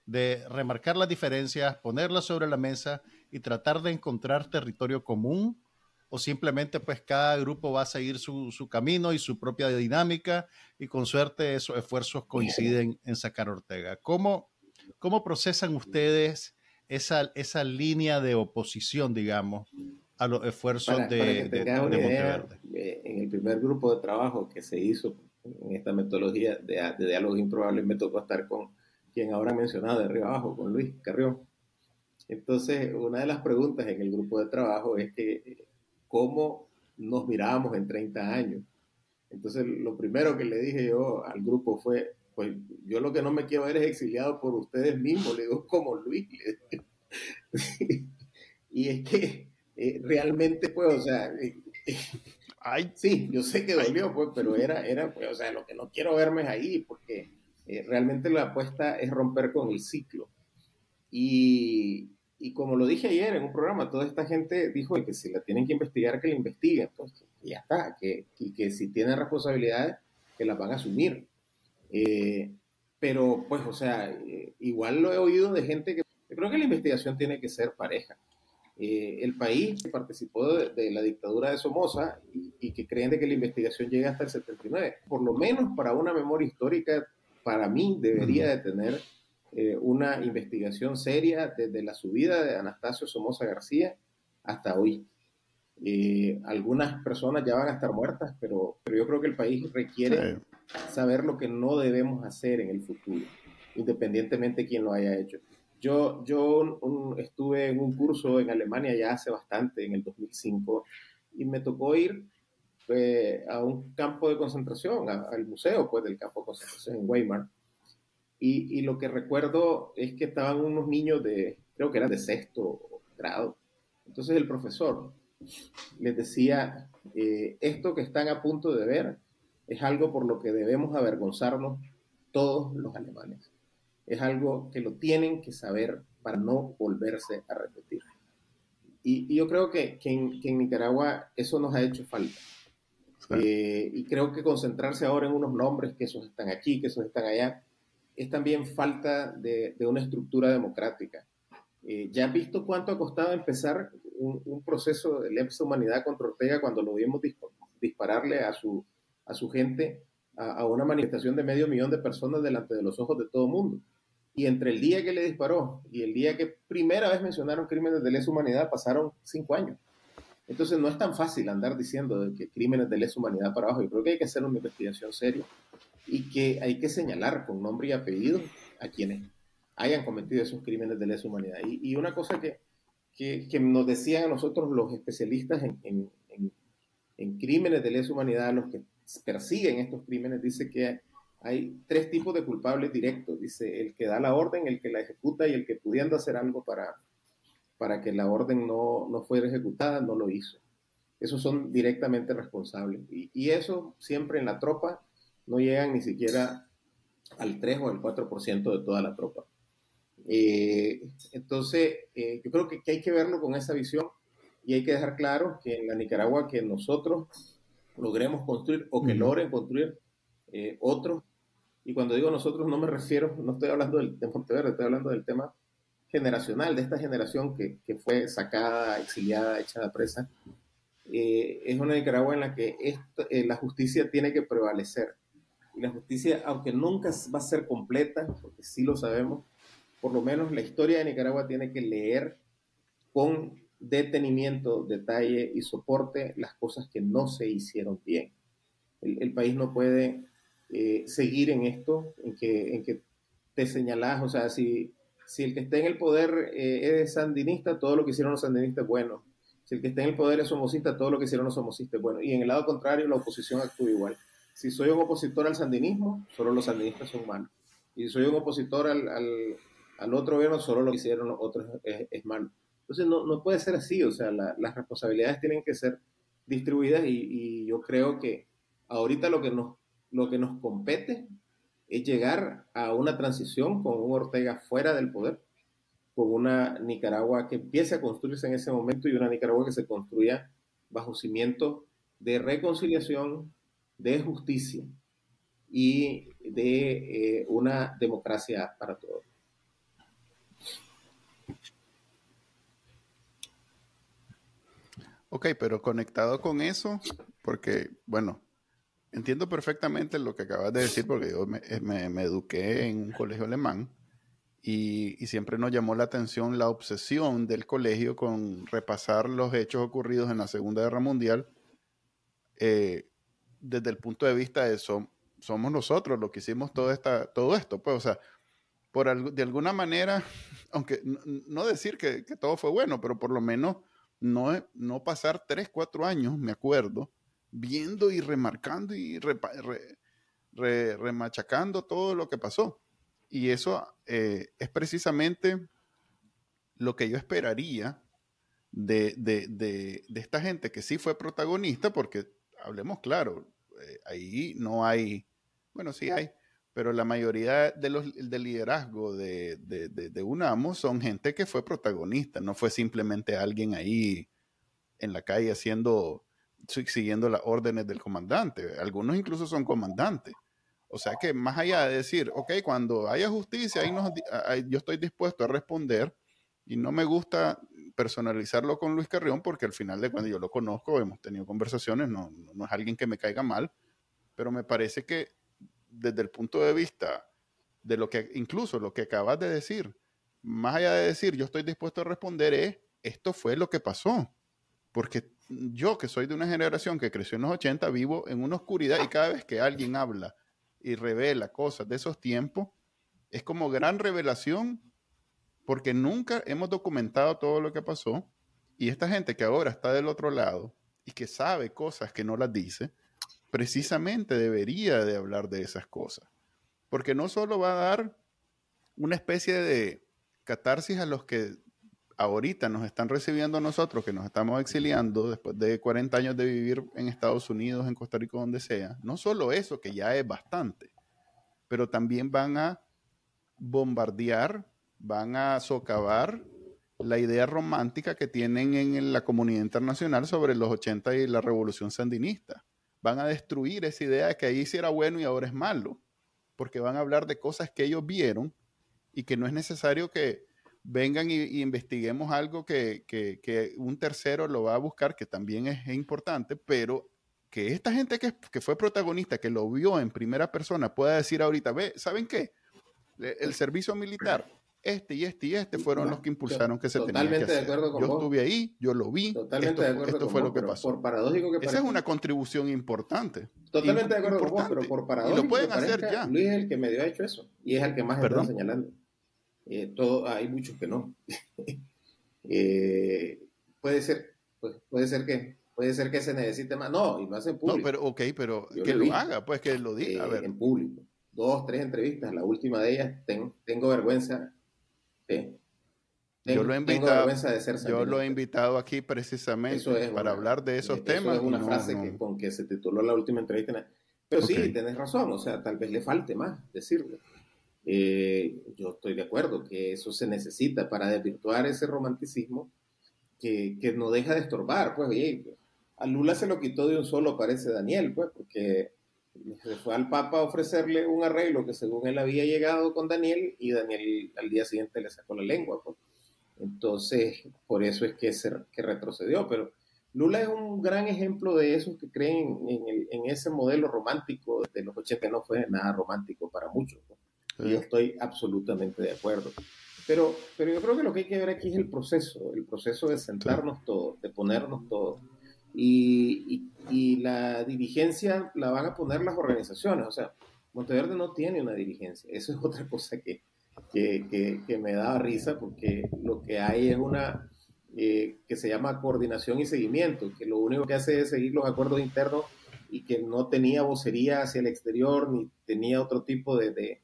de remarcar las diferencias, ponerlas sobre la mesa y tratar de encontrar territorio común? ¿O simplemente pues cada grupo va a seguir su, su camino y su propia dinámica y con suerte esos esfuerzos coinciden en sacar Ortega? ¿Cómo, cómo procesan ustedes esa, esa línea de oposición, digamos, a los esfuerzos de, de, Monteverde. Eh, en el primer grupo de trabajo que se hizo en esta metodología de, de diálogos improbables, me tocó estar con quien ahora mencionado de arriba abajo, con Luis Carrión. Entonces, una de las preguntas en el grupo de trabajo es que, ¿cómo nos mirábamos en 30 años? Entonces, lo primero que le dije yo al grupo fue, pues yo lo que no me quiero ver es exiliado por ustedes mismos, le digo como Luis. y es que eh, realmente, pues, o sea, eh, eh, Ay, sí, yo sé que dolió, pues, pero era, era, pues, o sea, lo que no quiero verme es ahí, porque realmente la apuesta es romper con el ciclo. Y, y, como lo dije ayer en un programa, toda esta gente dijo que si la tienen que investigar, que la investiguen, pues, ya está, que, y que si tienen responsabilidades, que las van a asumir. Eh, pero pues, o sea, eh, igual lo he oído de gente que yo creo que la investigación tiene que ser pareja. Eh, el país participó de, la dictadura de Somoza y, que creen de que la investigación llega hasta el 79. Por lo menos para una memoria histórica, para mí debería de tener una investigación seria desde la subida de Anastasio Somoza García hasta hoy. Eh, algunas personas ya van a estar muertas, pero, pero yo creo que el país requiere saber lo que no debemos hacer en el futuro, independientemente de quién lo haya hecho. Yo, yo estuve en un curso en Alemania ya hace bastante, en el 2005, y me tocó ir eh, a un campo de concentración, al museo pues, del campo de concentración en Weimar. Y, y, lo que recuerdo es que estaban unos niños de, creo que eran de sexto grado. Entonces el profesor les decía, eh, esto que están a punto de ver es algo por lo que debemos avergonzarnos todos los alemanes es algo que lo tienen que saber para no volverse a repetir. Y, yo creo que, en, Nicaragua eso nos ha hecho falta. Eh, y creo que concentrarse ahora en unos nombres, que esos están aquí, que esos están allá, es también falta de, una estructura democrática. Eh, ya has visto cuánto ha costado empezar un, proceso de lesa humanidad contra Ortega cuando lo vimos dispararle a su, a su gente a, a, una manifestación de medio millón de personas delante de los ojos de todo el mundo. Y entre el día que le disparó y el día que primera vez mencionaron crímenes de lesa humanidad pasaron cinco años. Entonces no es tan fácil andar diciendo que crímenes de lesa humanidad para abajo. Yo creo que hay que hacer una investigación seria y que hay que señalar con nombre y apellido a quienes hayan cometido esos crímenes de lesa humanidad. Y, una cosa que, que, nos decían a nosotros los especialistas en, en, en, crímenes de lesa humanidad, los que persiguen estos crímenes, dice que hay tres tipos de culpables directos. Dice, el que da la orden, el que la ejecuta y el que pudiendo hacer algo para, para que la orden no, no fuera ejecutada, no lo hizo. Esos son directamente responsables. Y, eso siempre en la tropa no llegan ni siquiera al 3 o al 4% de toda la tropa. Eh, entonces, eh, yo creo que, que, hay que verlo con esa visión y hay que dejar claro que en la Nicaragua que nosotros logremos construir o que logren construir eh, otros y cuando digo nosotros no me refiero, no estoy hablando del, de Monteverde, estoy hablando del tema generacional, de esta generación que, que fue sacada, exiliada, echada presa. Eh, es una Nicaragua en la que eh, la justicia tiene que prevalecer. Y la justicia, aunque nunca va a ser completa, porque sí lo sabemos, por lo menos la historia de Nicaragua tiene que leer con detenimiento, detalle y soporte las cosas que no se hicieron bien. El, país no puede eh, seguir en esto, en que, te señalas, o sea, si, el que está en el poder eh, es sandinista, todo lo que hicieron los sandinistas es bueno. Si el que está en el poder es somocista, todo lo que hicieron los somocistas es bueno. Y en el lado contrario, la oposición actúa igual. Si soy un opositor al sandinismo, solo los sandinistas son malos. Y si soy un opositor al, al otro gobierno, solo lo que hicieron los otros es, malo. Entonces no, no, puede ser así, o sea, las responsabilidades tienen que ser distribuidas y, y, yo creo que ahorita lo que nos lo que nos compete es llegar a una transición con un Ortega fuera del poder, con una Nicaragua que empiece a construirse en ese momento y una Nicaragua que se construya bajo cimientos de reconciliación, de justicia y de eh, una democracia para todos. Ok, pero conectado con eso, porque, bueno, Entiendo perfectamente lo que acabas de decir porque yo me, eh, eduqué en un colegio alemán y, siempre nos llamó la atención la obsesión del colegio con repasar los hechos ocurridos en la Segunda Guerra Mundial eh, desde el punto de vista de somos nosotros los que hicimos todo, esta, todo esto. Pues, o sea, por, de alguna manera, aunque no, decir que, todo fue bueno, pero por lo menos no, no pasar tres, cuatro años, me acuerdo, viendo y remarcando y remachacando todo lo que pasó. Y eso eh, es precisamente lo que yo esperaría de, esta gente que sí fue protagonista, porque hablemos claro, eh, ahí no hay, bueno, sí hay, pero la mayoría de los, del liderazgo de, de, UNAMO son gente que fue protagonista, no fue simplemente alguien ahí en la calle haciendo siguiendo las órdenes del comandante. Algunos incluso son comandantes O sea que más allá de decir, ok, cuando haya justicia, ahí yo estoy dispuesto a responder y no me gusta personalizarlo con Luis Carrión porque al final de cuando yo lo conozco, hemos tenido conversaciones, no, no es alguien que me caiga mal, pero me parece que desde el punto de vista de lo que, incluso lo que acabas de decir, más allá de decir yo estoy dispuesto a responder, es esto fue lo que pasó. Porque yo, que soy de una generación que creció en los 80, vivo en una oscuridad y cada vez que alguien habla y revela cosas de esos tiempos, es como gran revelación porque nunca hemos documentado todo lo que pasó y esta gente que ahora está del otro lado y que sabe cosas que no las dice, precisamente debería de hablar de esas cosas. Porque no solo va a dar una especie de catarsis a los que ahorita nos están recibiendo nosotros, que nos estamos exiliando después de 40 años de vivir en Estados Unidos, en Costa Rica, donde sea, no solo eso, que ya es bastante, pero también van a bombardear, van a socavar la idea romántica que tienen en la comunidad internacional sobre los 80 y la revolución sandinista. Van a destruir esa idea de que ahí sí era bueno y ahora es malo, porque van a hablar de cosas que ellos vieron y que no es necesario que, vengan y, investiguemos algo que, un tercero lo va a buscar, que también es, importante, pero que esta gente que, fue protagonista, que lo vio en primera persona, pueda decir ahorita, ve, ¿saben qué? El servicio militar, este y este y este fueron los que impulsaron que se tenía que hacer. De acuerdo con yo estuve ahí, yo lo vi. Totalmente de acuerdo esto fue lo que pasó. Por paradójico que Esa es una contribución importante. Totalmente de acuerdo con vos, pero por paradójico. Y lo pueden hacer ya. Luis es el que medio ha hecho eso y es el que más está señalando. Eh, todo, hay muchos que no. Eh, puede ser, pues, puede ser que puede ser que se necesite más. No, y lo hace en público. No, pero ok, pero que lo haga, pues que lo diga. Eh, en público. Dos, tres entrevistas. La última de ellas, tengo vergüenza. Yo lo he invitado, de ser yo lo he invitado aquí precisamente para hablar de esos temas. es una frase Que, con que se tituló la última entrevista. Pero sí, tenés razón, o sea, tal vez le falte más decirlo. Eh, yo estoy de acuerdo que eso se necesita para desvirtuar ese romanticismo que, que no deja de estorbar. Pues, oye, a Lula se lo quitó de un solo, parece Daniel, pues, porque se fue al Papa a ofrecerle un arreglo que según él había llegado con Daniel y Daniel al día siguiente le sacó la lengua. Pues. Entonces, por eso es que, se, que retrocedió. Pero Lula es un gran ejemplo de esos que creen en, el, en ese modelo romántico de los 80, no fue nada romántico para muchos. Pues. Yo estoy absolutamente de acuerdo. Pero, pero yo creo que lo que hay que ver aquí es el proceso, el proceso de sentarnos todos, de ponernos todos. Y, la dirigencia la van a poner las organizaciones. O sea, Monteverde no tiene una dirigencia. Eso es otra cosa que, que, que, me da risa porque lo que hay es una eh, que se llama coordinación y seguimiento, que lo único que hace es seguir los acuerdos internos y que no tenía vocería hacia el exterior ni tenía otro tipo de,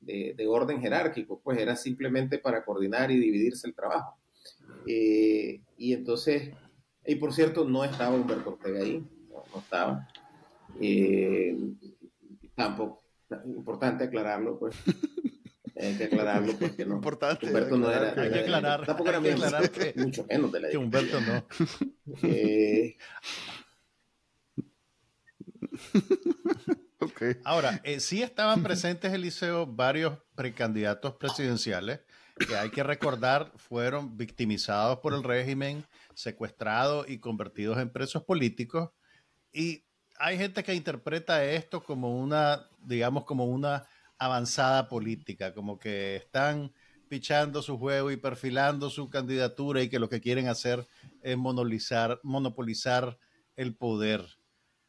de, orden jerárquico, pues era simplemente para coordinar y dividirse el trabajo. Eh, y entonces, y por cierto, no estaba Humberto Ortega ahí, no, estaba. Eh, tampoco, importante aclararlo, pues. Hay que aclararlo porque no. Importante. Humberto no era. Hay que aclarar. Tampoco era aclarar que, mucho menos de la Que Humberto no. Eh, Ahora, eh, sí estaban presentes, Eliseo, varios precandidatos presidenciales que hay que recordar fueron victimizados por el régimen, secuestrados y convertidos en presos políticos. Y hay gente que interpreta esto como una, digamos, como una avanzada política, como que están pichando su juego y perfilando su candidatura y que lo que quieren hacer es monopolizar, monopolizar el poder.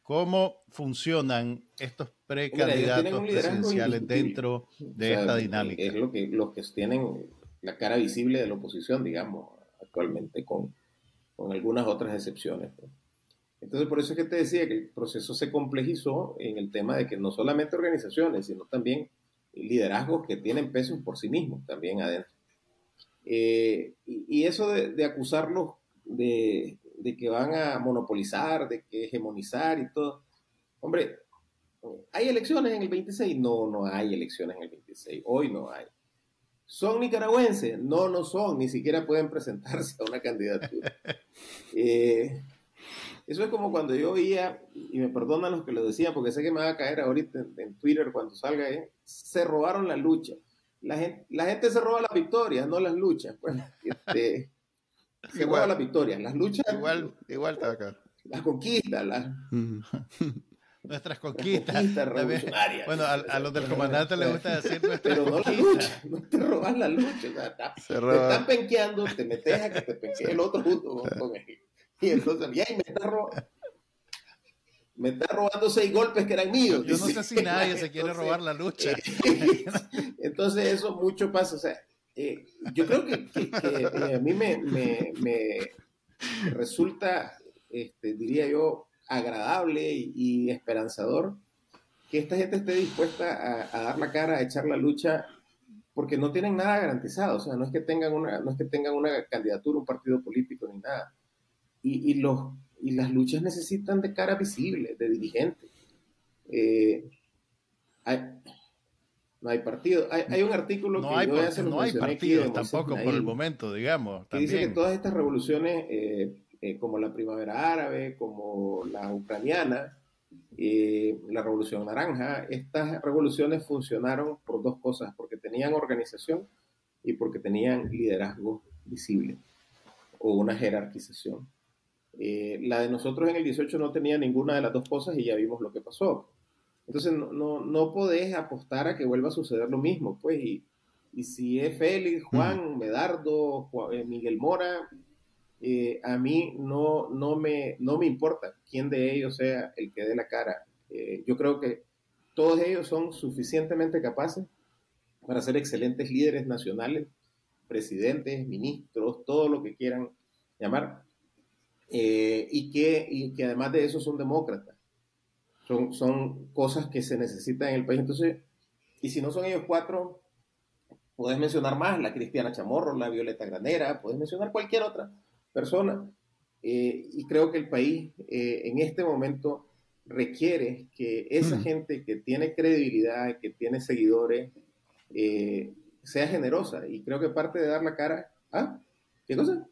¿Cómo funcionan estos precandidatos presidenciales dentro de esta dinámica? Es lo que los que tienen la cara visible de la oposición, digamos, actualmente, con, con algunas otras excepciones. Entonces, por eso es que te decía que el proceso se complejizó en el tema de que no solamente organizaciones, sino también liderazgos que tienen peso por sí mismos también adentro. Eh, y, eso de, de acusarlos de, de que van a monopolizar, de que hegemonizar y todo. Hombre, ¿hay elecciones en el 26? No, no hay elecciones en el 26. Hoy no hay. ¿Son nicaragüenses? No, no son. Ni siquiera pueden presentarse a una candidatura. Eh, Eso es como cuando yo oía, y me perdonan los que lo decían, porque sé que me va a caer ahorita en, Twitter cuando salga, ¿eh? se robaron la lucha. La gente, la gente se roba las victorias, no las luchas. Pues, este, se igual, roba las victorias. Las luchas. Igual, igual está acá. Las conquistas, las. nuestras conquistas. bueno, a, los del comandante les gusta decir nuestras Pero no la lucha, no te robas la lucha. te están penqueando, te metes a que te penquee el otro junto con él. Y entonces, y ahí me está robando. Me está robando seis golpes que eran míos. Yo no sé si nadie se quiere robar la lucha. entonces, eso mucho pasa. O sea, eh, yo creo que, eh, a mí me, me, me resulta, este, diría yo, agradable y, esperanzador que esta gente esté dispuesta a, dar la cara, a echar la lucha, porque no tienen nada garantizado. O sea, no es que tengan una, no es que tengan una candidatura, un partido político ni nada. Y, y los, y las luchas necesitan de cara visible, de dirigente. Eh, no hay partido. Hay, un artículo que yo no hay partido tampoco por el momento, digamos. Que dice que todas estas revoluciones eh, eh, como la primavera árabe, como la ucraniana, eh, la revolución naranja, estas revoluciones funcionaron por dos cosas, porque tenían organización y porque tenían liderazgo visible o una jerarquización. Eh, la de nosotros en el 18 no tenía ninguna de las dos cosas y ya vimos lo que pasó. Entonces no, no, no podés apostar a que vuelva a suceder lo mismo, pues, y, y si es Félix, Juan, Medardo, Miguel Mora, eh, a mí no, no, me, no me importa quién de ellos sea el que dé la cara. Eh, yo creo que todos ellos son suficientemente capaces para ser excelentes líderes nacionales, presidentes, ministros, todo lo que quieran llamar, eh, y, que, y que además de eso son demócratas. Son, son cosas que se necesitan en el país. Entonces, y si no son ellos cuatro, puedes mencionar más, la Cristiana Chamorro, la Violeta Granera, puedes mencionar cualquier otra personas. Eh, y creo que el país eh, en este momento requiere que esa mm. gente que tiene credibilidad, que tiene seguidores, eh, sea generosa. Y creo que parte de dar la cara, ¿ah? ¿Qué cosa?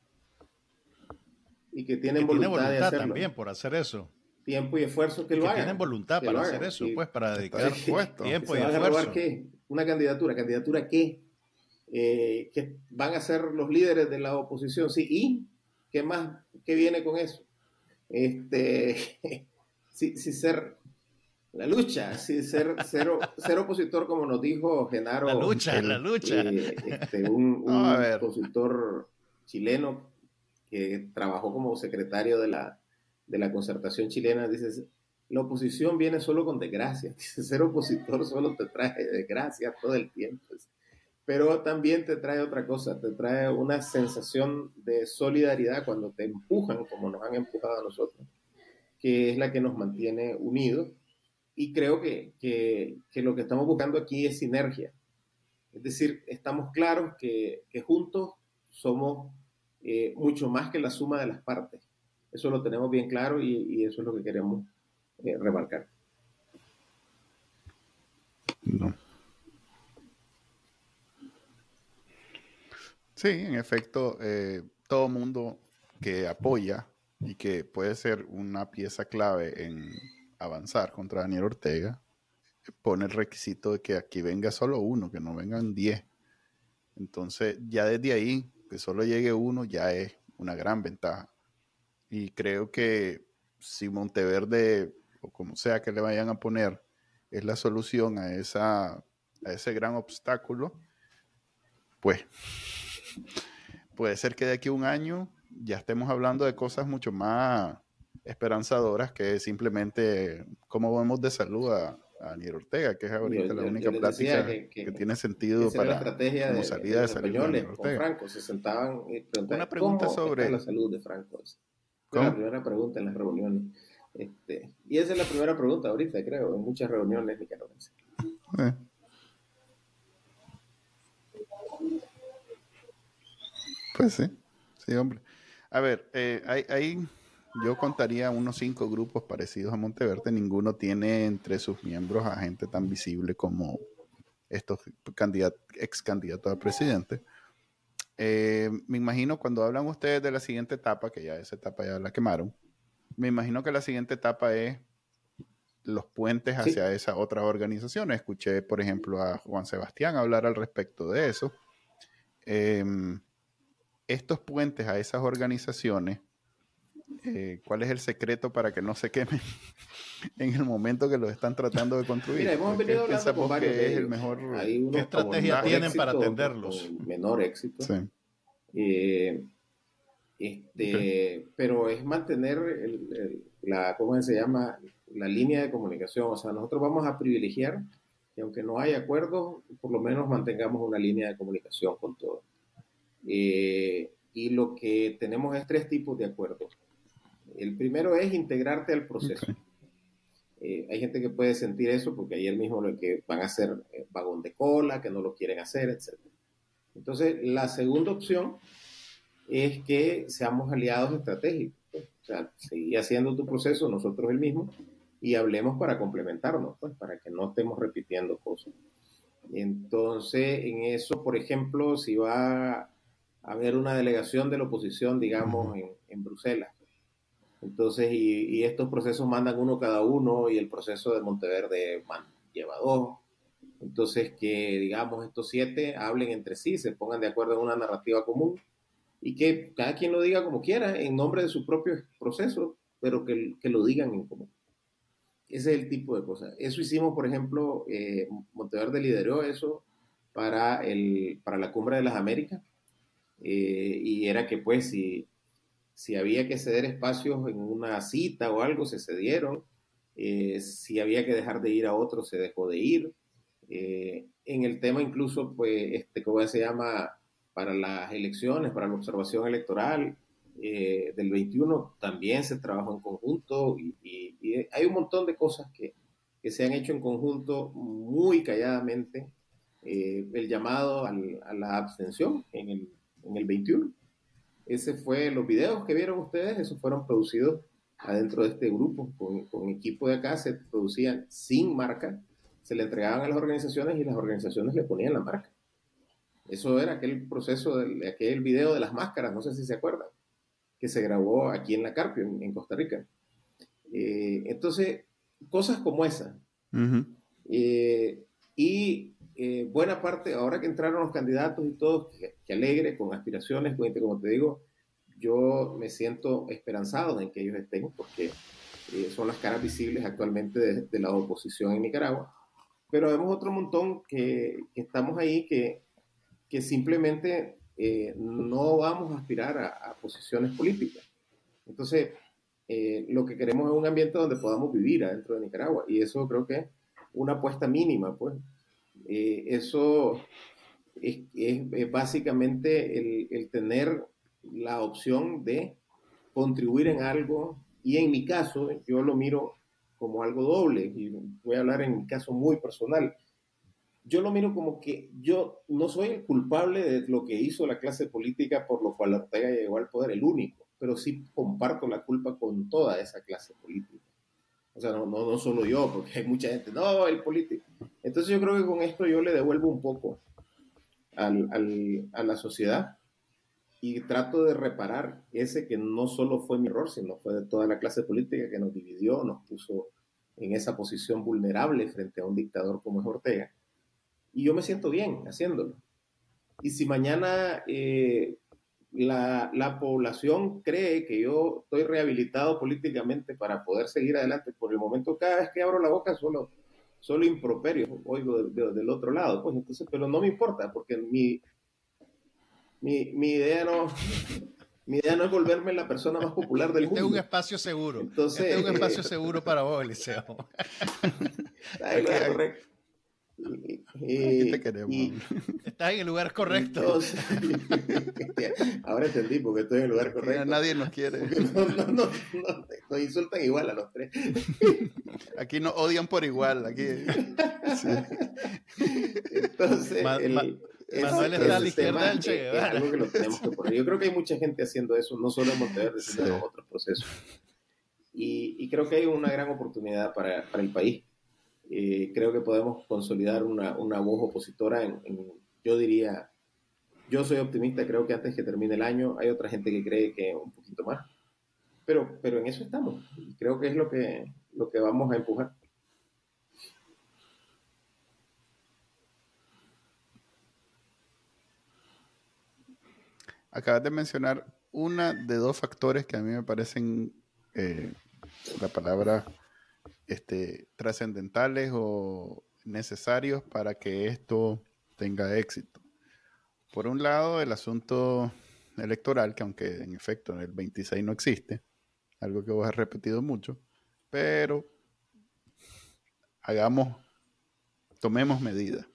Y que tienen voluntad, de hacerlo. también por hacer eso. Tiempo y esfuerzo que, lo hagan. Tienen voluntad para hacer eso, pues para dedicar tiempo y esfuerzo. qué? Una candidatura, candidatura qué? que van a ser los líderes de la oposición, sí, y ¿Qué más? ¿Qué viene con eso? Este, si, ser la lucha, si ser, ser, opositor, como nos dijo Genaro. La lucha, la lucha. Eh, este, un, consultor chileno que trabajó como secretario de la, de la concertación chilena, dice, la oposición viene solo con desgracia. Dice, ser opositor solo te trae desgracia todo el tiempo pero también te trae otra cosa, te trae una sensación de solidaridad cuando te empujan, como nos han empujado a nosotros, que es la que nos mantiene unidos. Y creo que, que, que lo que estamos buscando aquí es sinergia. Es decir, estamos claros que, que juntos somos eh, mucho más que la suma de las partes. Eso lo tenemos bien claro y, y eso es lo que queremos eh, remarcar. No. Sí, en efecto, eh, todo mundo que apoya y que puede ser una pieza clave en avanzar contra Daniel Ortega, pone el requisito de que aquí venga solo uno, que no vengan diez. Entonces, ya desde ahí, que solo llegue uno, ya es una gran ventaja. Y creo que si Monteverde, o como sea que le vayan a poner, es la solución a, esa, a ese gran obstáculo, pues puede ser que de aquí a un año ya estemos hablando de cosas mucho más esperanzadoras que simplemente cómo vemos de salud a, a Ortega, que es ahorita la única plática que, tiene sentido para la estrategia de, salida de, salud Con Franco se sentaban y Una pregunta sobre la salud de Franco. la primera pregunta en las reuniones. Este, y esa es la primera pregunta ahorita, creo, en muchas reuniones nicaragüenses. Eh. Pues sí, sí, hombre. A ver, eh, hay, yo contaría unos cinco grupos parecidos a Monteverde. Ninguno tiene entre sus miembros a gente tan visible como estos ex candidatos a presidente. Eh, me imagino cuando hablan ustedes de la siguiente etapa, que ya esa etapa ya la quemaron, me imagino que la siguiente etapa es los puentes hacia esas otras organizaciones. Escuché, por ejemplo, a Juan Sebastián hablar al respecto de eso. Em, estos puentes a esas organizaciones, eh, ¿cuál es el secreto para que no se quemen en el momento que los están tratando de construir? Mira, hemos venido hablando con varios es el mejor, ¿Qué estrategia tienen para atenderlos? Menor éxito. Sí. Eh, este, Pero es mantener la, ¿cómo se llama? La línea de comunicación. O sea, nosotros vamos a privilegiar que aunque no haya acuerdos, por lo menos mantengamos una línea de comunicación con todos. Eh, y lo que tenemos es tres tipos de acuerdos. El primero es integrarte al proceso. Eh, hay gente que puede sentir eso porque ayer mismo lo que van a hacer eh, vagón de cola, que no lo quieren hacer, etc. Entonces, la segunda opción es que seamos aliados estratégicos. Pues. O sea, seguir haciendo tu proceso, nosotros el mismo, y hablemos para complementarnos, pues, para que no estemos repitiendo cosas. Entonces, en eso, por ejemplo, si va haber una delegación de la oposición, digamos, en, en Bruselas, entonces, y, estos procesos mandan uno cada uno, y el proceso de Monteverde lleva dos. Entonces, que digamos, estos siete hablen entre sí, se pongan de acuerdo en una narrativa común y que cada quien lo diga como quiera, en nombre de su propio proceso, pero que, que lo digan en común. Ese es el tipo de cosas. Eso hicimos, por ejemplo, eh, Monteverde lideró eso para, el, para la Cumbre de las Américas. Eh, y era que pues si, si había que ceder espacios en una cita o algo, se cedieron. Eh, si había que dejar de ir a otro, se dejó de ir. en el tema incluso, pues, este, ¿cómo se llama? para las elecciones, para la observación electoral eh, del 21, también se trabajó en conjunto y, hay un montón de cosas que, que, se han hecho en conjunto muy calladamente. Eh, el llamado al, a la abstención en el, en el 21. Ese fue los videos que vieron ustedes, esos fueron producidos adentro de este grupo, con, con equipo de acá, se producían sin marca, se le entregaban a las organizaciones y las organizaciones le ponían la marca. Eso era aquel proceso, de, aquel video de las máscaras, no sé si se acuerdan, que se grabó aquí en la Carpio, en, Costa Rica. Eh, entonces, cosas como esa. Eh, y eh, buena parte, ahora que entraron los candidatos y todos, que, alegre, con aspiraciones, como te digo, yo me siento esperanzado en que ellos estén, porque son las caras visibles actualmente de, la oposición en Nicaragua. Pero vemos otro montón que, que estamos ahí, que que simplemente eh, no vamos a aspirar a, posiciones políticas. Entonces, eh, lo que queremos es un ambiente donde podamos vivir adentro de Nicaragua y eso creo que es una apuesta mínima, pues. Eh, eso es, básicamente el, el, tener la opción de contribuir en algo y en mi caso yo lo miro como algo doble y voy a hablar en mi caso muy personal yo lo miro como que yo no soy el culpable de lo que hizo la clase política por lo cual Ortega llegó al poder, el único, pero sí comparto la culpa con toda esa clase política. O sea, no, no, no solo yo, porque hay mucha gente, no, el político. Entonces yo creo que con esto yo le devuelvo un poco al, al, a la sociedad y trato de reparar ese que no solo fue mi error, sino fue de toda la clase política que nos dividió, nos puso en esa posición vulnerable frente a un dictador como es Ortega y yo me siento bien haciéndolo. Y si mañana eh, la, la, población cree que yo estoy rehabilitado políticamente para poder seguir adelante, por el momento cada vez que abro la boca solo, solo improperio oigo del otro lado, pues entonces, pero no me importa porque mi, mi, mi idea no... Mi idea no es volverme la persona más popular del mundo. Este es un espacio seguro. Entonces, este es un espacio seguro para vos, Eliseo. correcto. Y, te queremos. estás en el lugar correcto. ahora entendí porque estoy en el lugar correcto. nadie nos quiere. No, no, no, nos insultan igual a los tres. Aquí nos odian por igual. Aquí. Entonces, Manuel está a la izquierda del Che algo que lo tenemos que poner. Yo creo que hay mucha gente haciendo eso, no solo en Monteverde, sino en otros procesos. Y, y, creo que hay una gran oportunidad para, para el país eh, creo que podemos consolidar una, una voz opositora en, yo diría, yo soy optimista, creo que antes que termine el año, hay otra gente que cree que un poquito más. pero, pero en eso estamos. Creo que es lo que, lo que vamos a empujar. Acabas de mencionar una de dos factores que a mí me parecen eh, la palabra este, trascendentales o necesarios para que esto tenga éxito. Por un lado, el asunto electoral, que aunque en efecto el 26 no existe, algo que vos has repetido mucho, pero hagamos, tomemos medidas.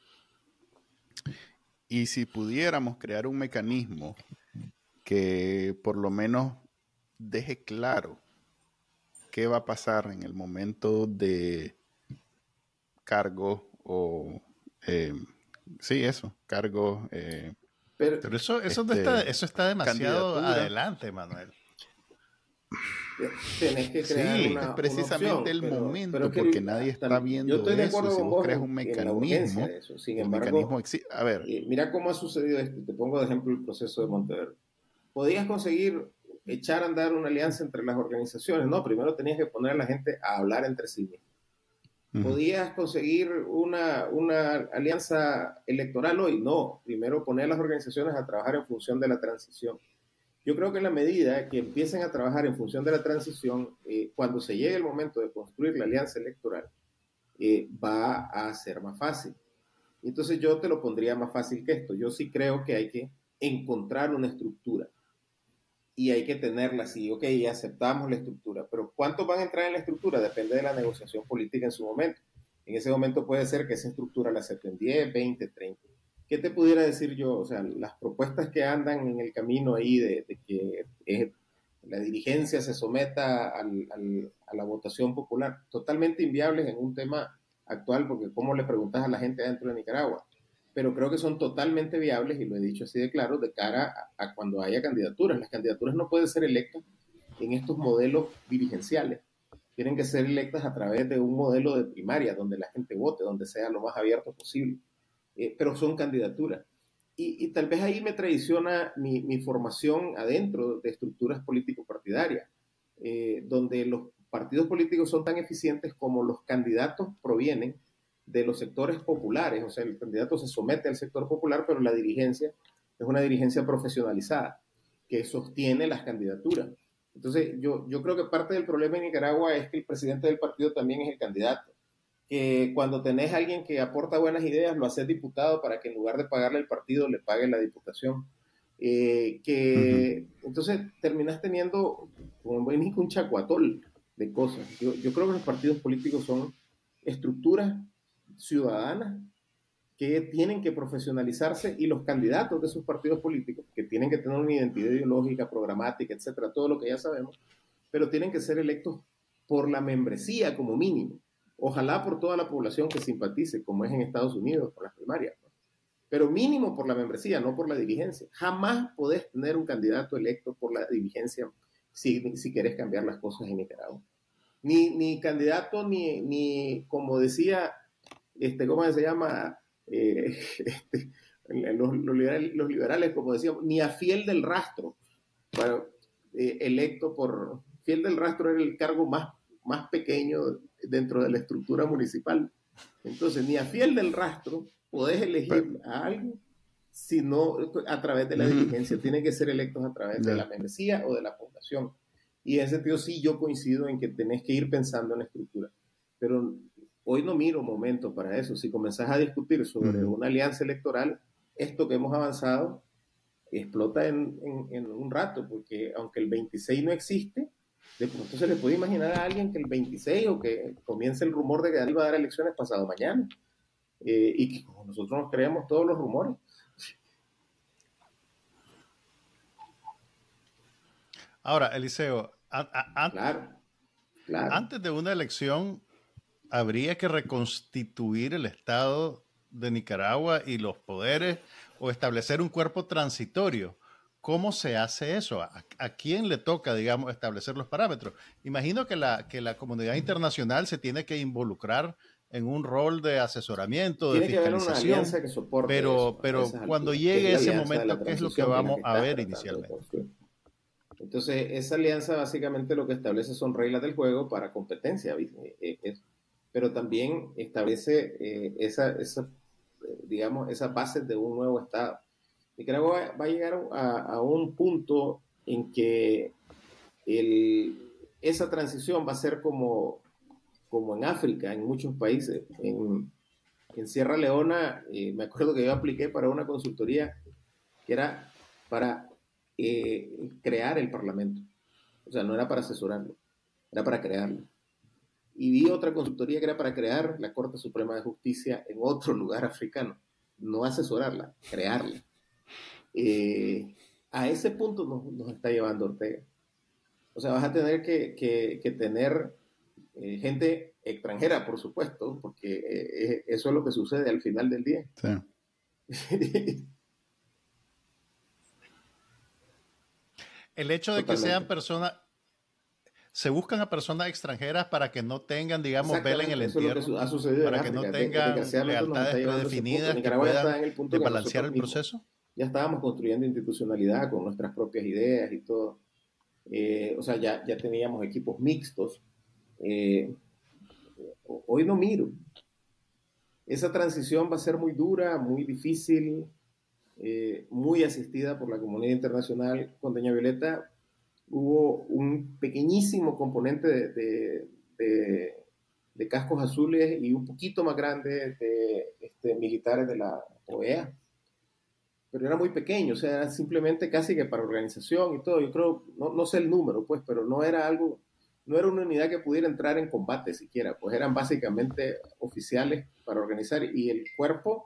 Y si pudiéramos crear un mecanismo que por lo menos deje claro qué va a pasar en el momento de cargo o eh, sí eso cargo eh, pero, eso eso, está, este, eso está demasiado adelante Manuel Tenés que crear sí, es precisamente el momento porque nadie está viendo yo estoy de acuerdo eso. Si vos creas un mecanismo, Sin embargo, a ver, mira cómo ha sucedido esto. Te pongo de ejemplo el proceso de Monteverde podías conseguir echar a andar una alianza entre las organizaciones, no, primero tenías que poner a la gente a hablar entre sí Podías conseguir una, una alianza electoral hoy, no, primero poner a las organizaciones a trabajar en función de la transición. Yo creo que en la medida que empiecen a trabajar en función de la transición, eh, cuando se llegue el momento de construir la alianza electoral, eh, va a ser más fácil. Entonces yo te lo pondría más fácil que esto. Yo sí creo que hay que encontrar una estructura y hay que tenerla así, ok, aceptamos la estructura, pero ¿cuántos van a entrar en la estructura? Depende de la negociación política en su momento. En ese momento puede ser que esa estructura la acepten 10, 20, 30. ¿Qué te pudiera decir yo? O sea, las propuestas que andan en el camino ahí de, que la dirigencia se someta a la votación popular, totalmente inviables en un tema actual, porque ¿cómo le preguntas a la gente dentro de Nicaragua? Pero creo que son totalmente viables, y lo he dicho así de claro, de cara a, cuando haya candidaturas. Las candidaturas no pueden ser electas en estos modelos dirigenciales. Tienen que ser electas a través de un modelo de primaria, donde la gente vote, donde sea lo más abierto posible. Eh, pero son candidaturas. Y, tal vez ahí me traiciona mi, formación adentro de estructuras político-partidarias, eh, donde los partidos políticos son tan eficientes como los candidatos provienen de los sectores populares, o sea, el candidato se somete al sector popular, pero la dirigencia es una dirigencia profesionalizada que sostiene las candidaturas. Entonces, yo, yo creo que parte del problema en Nicaragua es que el presidente del partido también es el candidato. Que cuando tenés a alguien que aporta buenas ideas, lo haces diputado para que en lugar de pagarle el partido, le pague la diputación. Eh, que entonces terminas teniendo como un chacuatol de cosas. Yo, yo creo que los partidos políticos son estructuras ciudadanas que tienen que profesionalizarse y los candidatos de esos partidos políticos, que tienen que tener una identidad ideológica, programática, etcétera, todo lo que ya sabemos, pero tienen que ser electos por la membresía como mínimo. Ojalá por toda la población que simpatice, como es en Estados Unidos, por las primarias. Pero mínimo por la membresía, no por la dirigencia. Jamás podés tener un candidato electo por la dirigencia si, si querés cambiar las cosas en Nicaragua. Ni, ni candidato, ni, ni como decía este, ¿cómo se llama? Eh, este, los, liberales, como decíamos, ni a fiel del rastro, bueno, eh, electo por, fiel del rastro era el cargo más, más pequeño dentro de la estructura municipal. Entonces, ni a fiel del rastro podés elegir a alguien sino a través de la dirigencia. Tienen que ser electos a través de la membresía o de la población. Y en ese sentido sí yo coincido en que tenés que ir pensando en la estructura. Pero Hoy no miro momento para eso. Si comenzás a discutir sobre una alianza electoral, esto que hemos avanzado explota en, un rato, porque aunque el 26 no existe, de pronto se le puede imaginar a alguien que el 26 o que comience el rumor de que Daniel va a dar elecciones pasado mañana. Eh, y que nosotros nos creemos todos los rumores. Ahora, Eliseo, antes de una elección, habría que reconstituir el Estado de Nicaragua y los poderes o establecer un cuerpo transitorio. ¿Cómo se hace eso? ¿A, quién le toca, digamos, establecer los parámetros? Imagino que la, que la comunidad internacional se tiene que involucrar en un rol de asesoramiento, de fiscalización. pero pero cuando llegue ese momento, ¿qué es lo que vamos a ver inicialmente? Entonces, esa alianza básicamente lo que establece son reglas del juego para competencia, pero también establece esa, esa, digamos, esas bases de un nuevo Estado. Nicaragua va a llegar a, un punto en que esa transición va a ser como, como en África, en muchos países. En, Sierra Leona, eh, me acuerdo que yo apliqué para una consultoría que era para eh, crear el Parlamento. O sea, no era para asesorarlo, era para crearlo. Y vi otra consultoría que era para crear la Corte Suprema de Justicia en otro lugar africano. No asesorarla, crearla. Eh, a ese punto nos, está llevando Ortega. O sea, vas a tener que, tener eh, gente extranjera, por supuesto, porque eh, eso es lo que sucede al final del día. El hecho de que sean personas, se buscan a personas extranjeras para que no tengan, digamos, vela en el entierro, para que no tengan lealtades predefinidas que puedan balancear el proceso ya estábamos construyendo institucionalidad con nuestras propias ideas y todo. Eh, o sea, ya, ya teníamos equipos mixtos. Eh, hoy no miro. Esa transición va a ser muy dura, muy difícil, eh, muy asistida por la comunidad internacional. Con Doña Violeta hubo un pequeñísimo componente de, de, cascos azules y un poquito más grande de este, militares de la OEA pero era muy pequeño, o sea, era simplemente casi que para organización y todo. Yo creo, no, no sé el número, pues, pero no era algo, no era una unidad que pudiera entrar en combate siquiera, pues eran básicamente oficiales para organizar y el cuerpo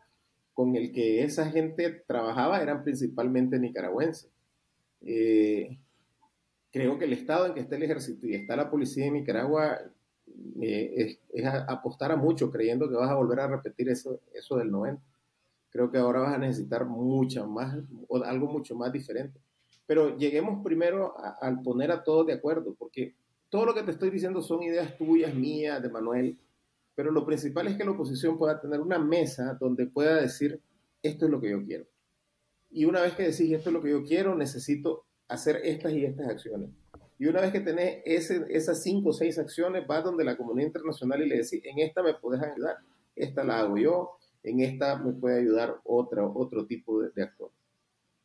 con el que esa gente trabajaba eran principalmente nicaragüenses. Eh, creo que el estado en que está el ejército y está la policía en Nicaragua eh, es, apostar a mucho creyendo que vas a volver a repetir eso, eso del 90 creo que ahora vas a necesitar mucha más, o algo mucho más diferente. Pero lleguemos primero al poner a todos de acuerdo, porque todo lo que te estoy diciendo son ideas tuyas, mías, de Manuel, pero lo principal es que la oposición pueda tener una mesa donde pueda decir, esto es lo que yo quiero. Y una vez que decís, esto es lo que yo quiero, necesito hacer estas y estas acciones. Y una vez que tenés esas cinco o seis acciones, vas donde la comunidad internacional y le decís, en esta me puedes ayudar, esta la hago yo, en esta me puede ayudar otra, otro tipo de, actor.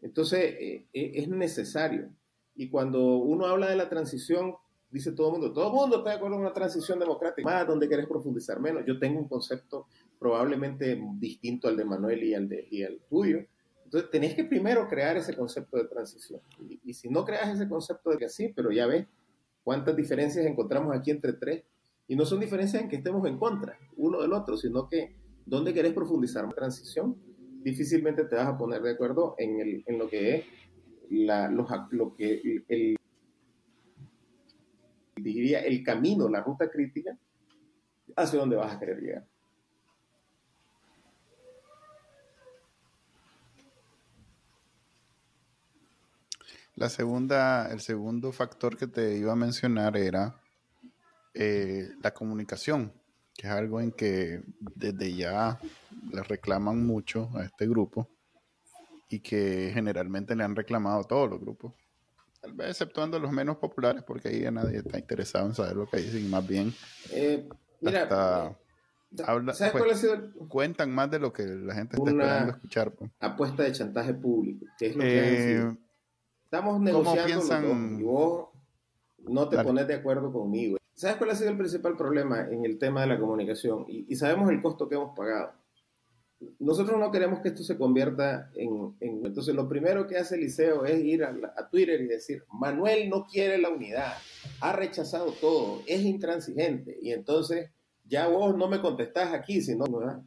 Entonces, eh, eh, es necesario. Y cuando uno habla de la transición, dice todo el mundo, todo el mundo está de acuerdo en una transición democrática, más donde querés profundizar menos. Yo tengo un concepto probablemente distinto al de Manuel y al, de, y al tuyo. Entonces, tenés que primero crear ese concepto de transición. Y, si no creas ese concepto de que sí, pero ya ves cuántas diferencias encontramos aquí entre tres. Y no son diferencias en que estemos en contra uno del otro, sino que ¿Dónde querés profundizar la transición? Difícilmente te vas a poner de acuerdo en, el, en lo que es la, lo que el, diría el camino, la ruta crítica hacia dónde vas a querer llegar. La segunda, el segundo factor que te iba a mencionar era eh, la comunicación que es algo en que desde ya le reclaman mucho a este grupo y que generalmente le han reclamado a todos los grupos, tal vez exceptuando los menos populares, porque ahí nadie está interesado en saber lo que dicen, más bien eh, mira, ¿sabes cuál ha sido cuentan más de lo que la gente está esperando escuchar. Pues. Apuesta de chantaje público, que es lo que eh, Estamos negociando y vos no te pones de acuerdo conmigo. ¿Sabes cuál ha sido el principal problema en el tema de la comunicación? Y, sabemos el costo que hemos pagado. Nosotros no queremos que esto se convierta en, Entonces, lo primero que hace Eliseo es ir a, Twitter y decir, Manuel no quiere la unidad, ha rechazado todo, es intransigente. Y entonces, ya vos no me contestás aquí, sino... ¿verdad?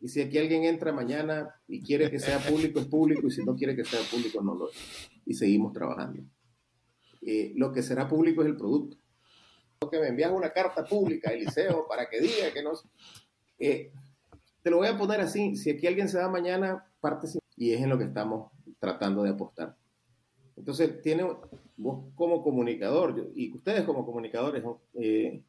Y si aquí alguien entra mañana y quiere que sea público, es público, y si no quiere que sea público, no lo es. Y seguimos trabajando. Eh, lo que será público es el producto que me envías una carta pública, Eliseo, para que diga que no... Eh, te lo voy a poner así, si aquí alguien se da mañana, parte y es en lo que estamos tratando de apostar. Entonces, tiene vos como comunicador, y ustedes como comunicadores, eh,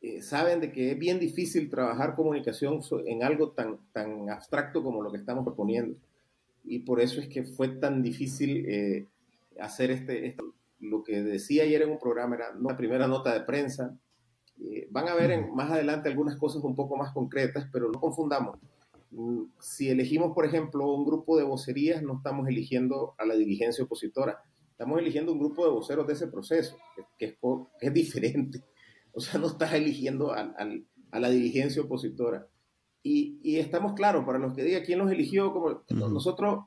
eh, saben de que es bien difícil trabajar comunicación en algo tan, tan abstracto como lo que estamos proponiendo. Y por eso es que fue tan difícil hacer este, lo que decía ayer en un programa era la primera nota de prensa. Eh, van a ver en, más adelante algunas cosas un poco más concretas, pero no confundamos. Mm, si elegimos, por ejemplo, un grupo de vocerías, no estamos eligiendo a la diligencia opositora, estamos eligiendo un grupo de voceros de ese proceso, que, es, es, diferente. O sea, no estás eligiendo a, a la diligencia opositora. Y, y, estamos claros, para los que digan quién los eligió, como nosotros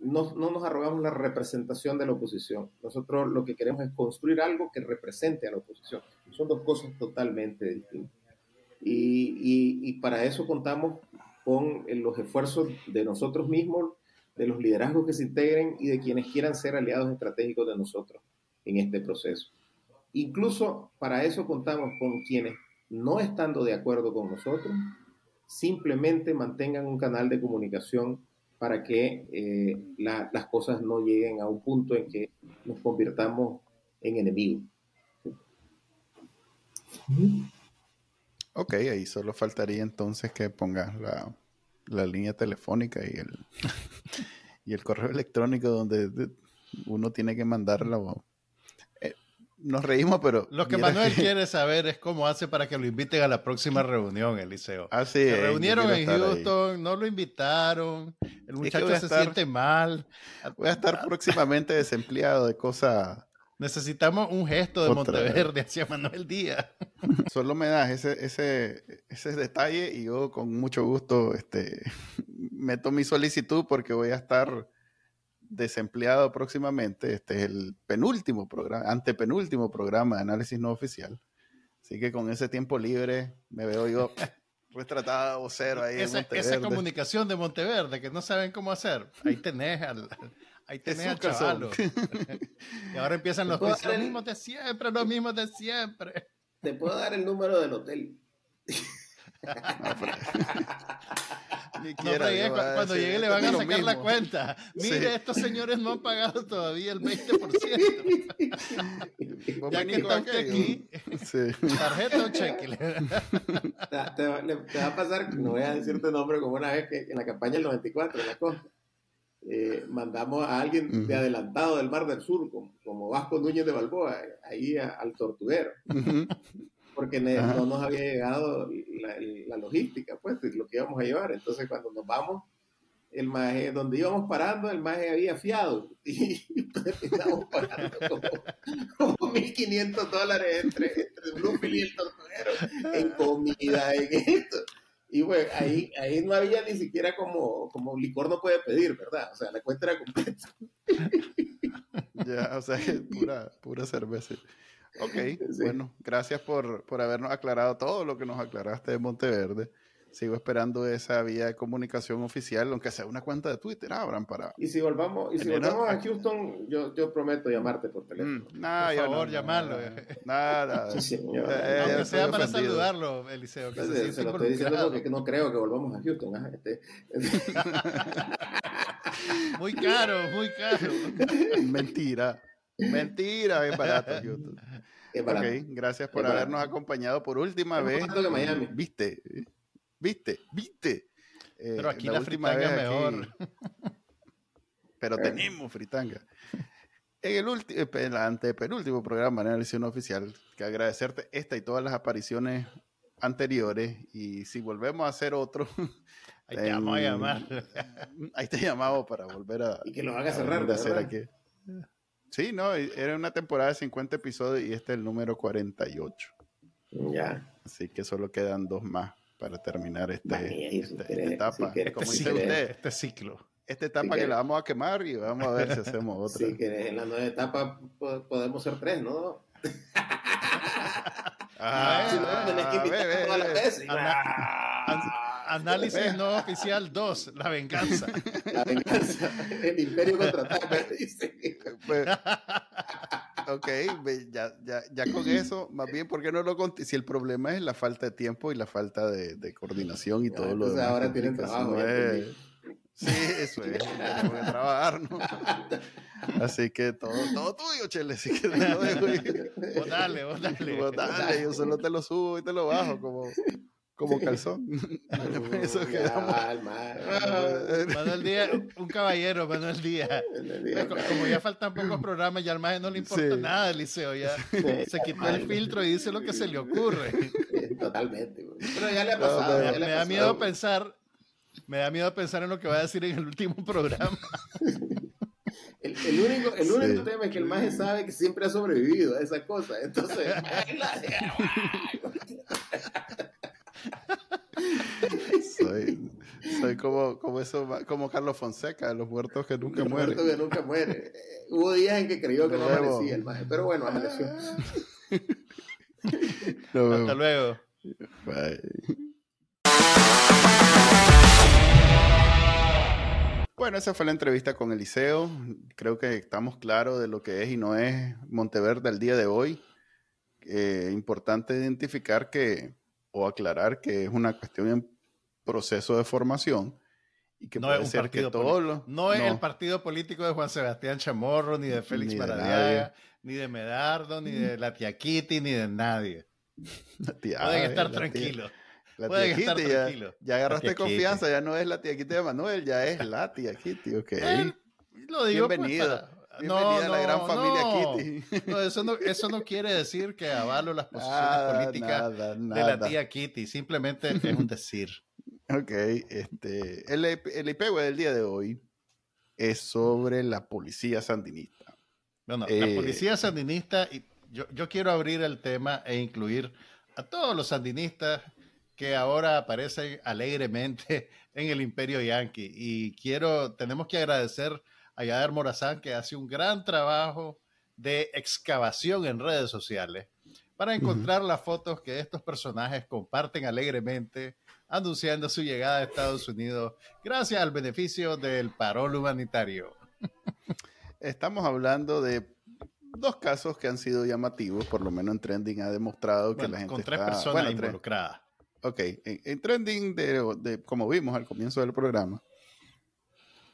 no, no, nos arrogamos la representación de la oposición. Nosotros lo que queremos es construir algo que represente a la oposición. Son dos cosas totalmente distintas. Y, y, para eso contamos con los esfuerzos de nosotros mismos, de los liderazgos que se integren y de quienes quieran ser aliados estratégicos de nosotros en este proceso. Incluso para eso contamos con quienes, no estando de acuerdo con nosotros, simplemente mantengan un canal de comunicación para que eh, las cosas no lleguen a un punto en que nos convirtamos en enemigos. Ok, ahí solo faltaría entonces que pongas la, la línea telefónica y el, y el correo electrónico donde uno tiene que mandarla nos reímos, pero... Lo que Manuel quiere saber es cómo hace para que lo inviten a la próxima reunión, Eliseo. Ah, sí. Se reunieron en Houston, no lo invitaron, el muchacho se siente mal. Voy a estar próximamente desempleado de cosas... Necesitamos un gesto de Monteverde hacia Manuel Díaz. Solo me das ese, ese, ese detalle y yo con mucho gusto este, meto mi solicitud porque voy a estar desempleado próximamente. Este es el penúltimo programa, antepenúltimo programa de análisis no oficial. Así que con ese tiempo libre me veo yo retratado vocero ahí. Esa, esa comunicación de Monteverde que no saben cómo hacer. Ahí tenés al, ahí tenés al chavalo. y ahora empiezan los, los mismos de siempre, los mismos de siempre. Te puedo dar el número del hotel. cuando llegue le van a sacar la cuenta. Mire, estos señores no han pagado todavía el 20%. ya que está aquí, tarjeta o cheque. te, va, a pasar, no voy a decirte nombre, como una vez que en la campaña del 94, en la costa, eh, mandamos a alguien de adelantado del Mar del Sur, como, Vasco Núñez de Balboa, ahí al tortuguero porque no nos había llegado la, logística, pues, lo que íbamos a llevar. Entonces, cuando nos vamos, el maje, donde íbamos parando, el maje había fiado y terminamos pagando como, 1.500 dólares entre, entre Bluefield y el tortuguero en comida, en esto. Y bueno, ahí, ahí no había ni siquiera como, como licor no puede pedir, ¿verdad? O sea, la cuenta era completa. ya, o sea, pura, pura cerveza. Ok, bueno, gracias por, por, habernos aclarado todo lo que nos aclaraste de Monteverde. Sigo esperando esa vía de comunicación oficial, aunque sea una cuenta de Twitter, abran para. Y si volvamos, y si volvamos a Houston, yo, yo prometo llamarte por teléfono. Mm, por favor, llamarlo. Nada. sí, eh, aunque sea para saludarlo, Eliseo. Que se, se, lo estoy diciendo porque no creo que volvamos a Houston. ¿ah? Este, muy caro, muy caro. Mentira. Mentira, bien barato Houston. Ok, gracias por habernos acompañado por última vez. Viste, viste, viste. Eh, Pero aquí la, fritanga es mejor. Pero tenemos fritanga. En el, último, eh, el antepenúltimo programa de análisis oficial, que agradecerte esta y todas las apariciones anteriores. Y si volvemos a hacer otro, ahí te vamos a llamar. Ahí te llamamos para volver a. Y que lo haga cerrar. A hacer aquí. Sí, no, era una temporada de 50 episodios y este es el número 48. Ya. Así que solo quedan dos más para terminar este, este esta etapa. como dice usted, este ciclo. Esta etapa que la vamos a quemar y vamos a ver si hacemos otra. Sí, que en la nueva etapa podemos ser tres, ¿no? Ah, no, tenés que invitar toda la vez. Análisis no oficial 2, la venganza. La venganza, el imperio contraataca, dice. Pues, ok, ya, ya, ya, con eso, más bien, ¿por qué no lo conté? Si el problema es la falta de tiempo y la falta de, de coordinación y todo lo demás. ahora tienen trabajo. Sí, eso es, tenemos que trabajar, ¿no? Así que todo, todo tuyo, Chele, así que te lo dejo. Vos dale, vos dale. Vos dale, yo solo te lo subo y te lo bajo, como, como calzón. Eso Manuel Díaz, un caballero, Manuel Díaz. Como ya faltan pocos programas, ya al más no le importa nada, Eliseo. Ya se quitó el filtro y dice lo que se le ocurre. Totalmente. Pero ya le ha pasado. me, da miedo pensar. Me da miedo pensar en lo que va a decir en el último programa. El, único, el único tema es que el maje sabe que siempre ha sobrevivido a esa cosa. Entonces, soy, soy como, como, eso, como Carlos Fonseca, los muertos que nunca los mueren. Muertos que nunca mueren. Eh, hubo días en que creyó que no merecía el maje, pero bueno, amaneció. Hasta luego. Bueno, esa fue la entrevista con Eliseo. Creo que estamos claros de lo que es y no es Monteverde al día de hoy. Eh, importante identificar que, o aclarar que es una cuestión en proceso de formación y que no puede ser que todo lo, no, es el partido político de Juan Sebastián Chamorro, ni de Félix Maradiaga, ni de Medardo, ni de la tía Kitty, ni de nadie. Pueden estar tranquilos. La tía Kitty, ya, ya, agarraste confianza, ya no es la tía Kitty de Manuel, ya es la tía Kitty, ok. Eh, lo digo pues, Bienvenida. Bienvenida a la gran familia Kitty. No, eso no, eso no quiere decir que avalo las posiciones políticas de la tía Kitty, simplemente es un decir. Ok, este, el, el IPW del día de hoy es sobre la policía sandinista. Bueno, la eh, policía sandinista, y yo, yo quiero abrir el tema e incluir a todos los sandinistas que ahora aparece alegremente en el Imperio Yankee. Y quiero, tenemos que agradecer a Yader Morazán que hace un gran trabajo de excavación en redes sociales para encontrar las fotos que estos personajes comparten alegremente anunciando su llegada a Estados Unidos gracias al beneficio del parol humanitario. Estamos hablando de dos casos que han sido llamativos, por lo menos en Trending ha demostrado que la gente con tres personas involucradas. Ok, en, trending, de, como vimos al comienzo del programa,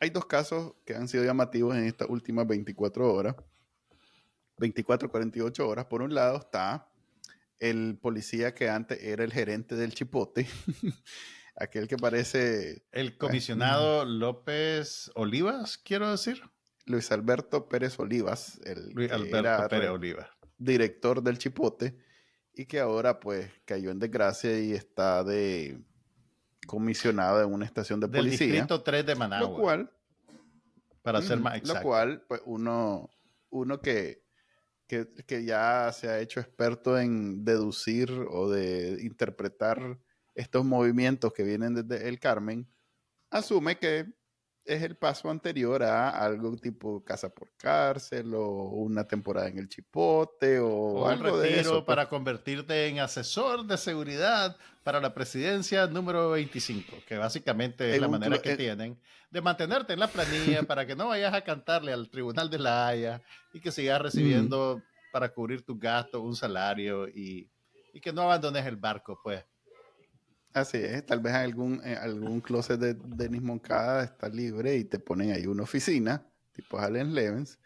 hay dos casos que han sido llamativos en estas últimas 24 horas, 24, 48 horas. Por un lado está el policía que antes era el gerente del Chipote, aquel que parece... El comisionado López Olivas, quiero decir. Luis Alberto Pérez Olivas, el Luis Alberto Pérez Olivas. director del Chipote y que ahora pues cayó en desgracia y está de comisionado en una estación de policía. Del distrito 3 de Managua. Lo cual, para ser más exacto. Lo cual, pues uno, uno que, que, que, ya se ha hecho experto en deducir o de interpretar estos movimientos que vienen desde el Carmen, asume que es el paso anterior a algo tipo casa por cárcel o una temporada en el chipote o, algo de eso. Pues. para convertirte en asesor de seguridad para la presidencia número 25, que básicamente es la manera que tienen de mantenerte en la planilla para que no vayas a cantarle al tribunal de la Haya y que sigas recibiendo para cubrir tus gastos un salario y, y que no abandones el barco, pues. Así es, tal vez algún, eh, algún closet de Denis Moncada está libre y te ponen ahí una oficina, tipo Allen Levens,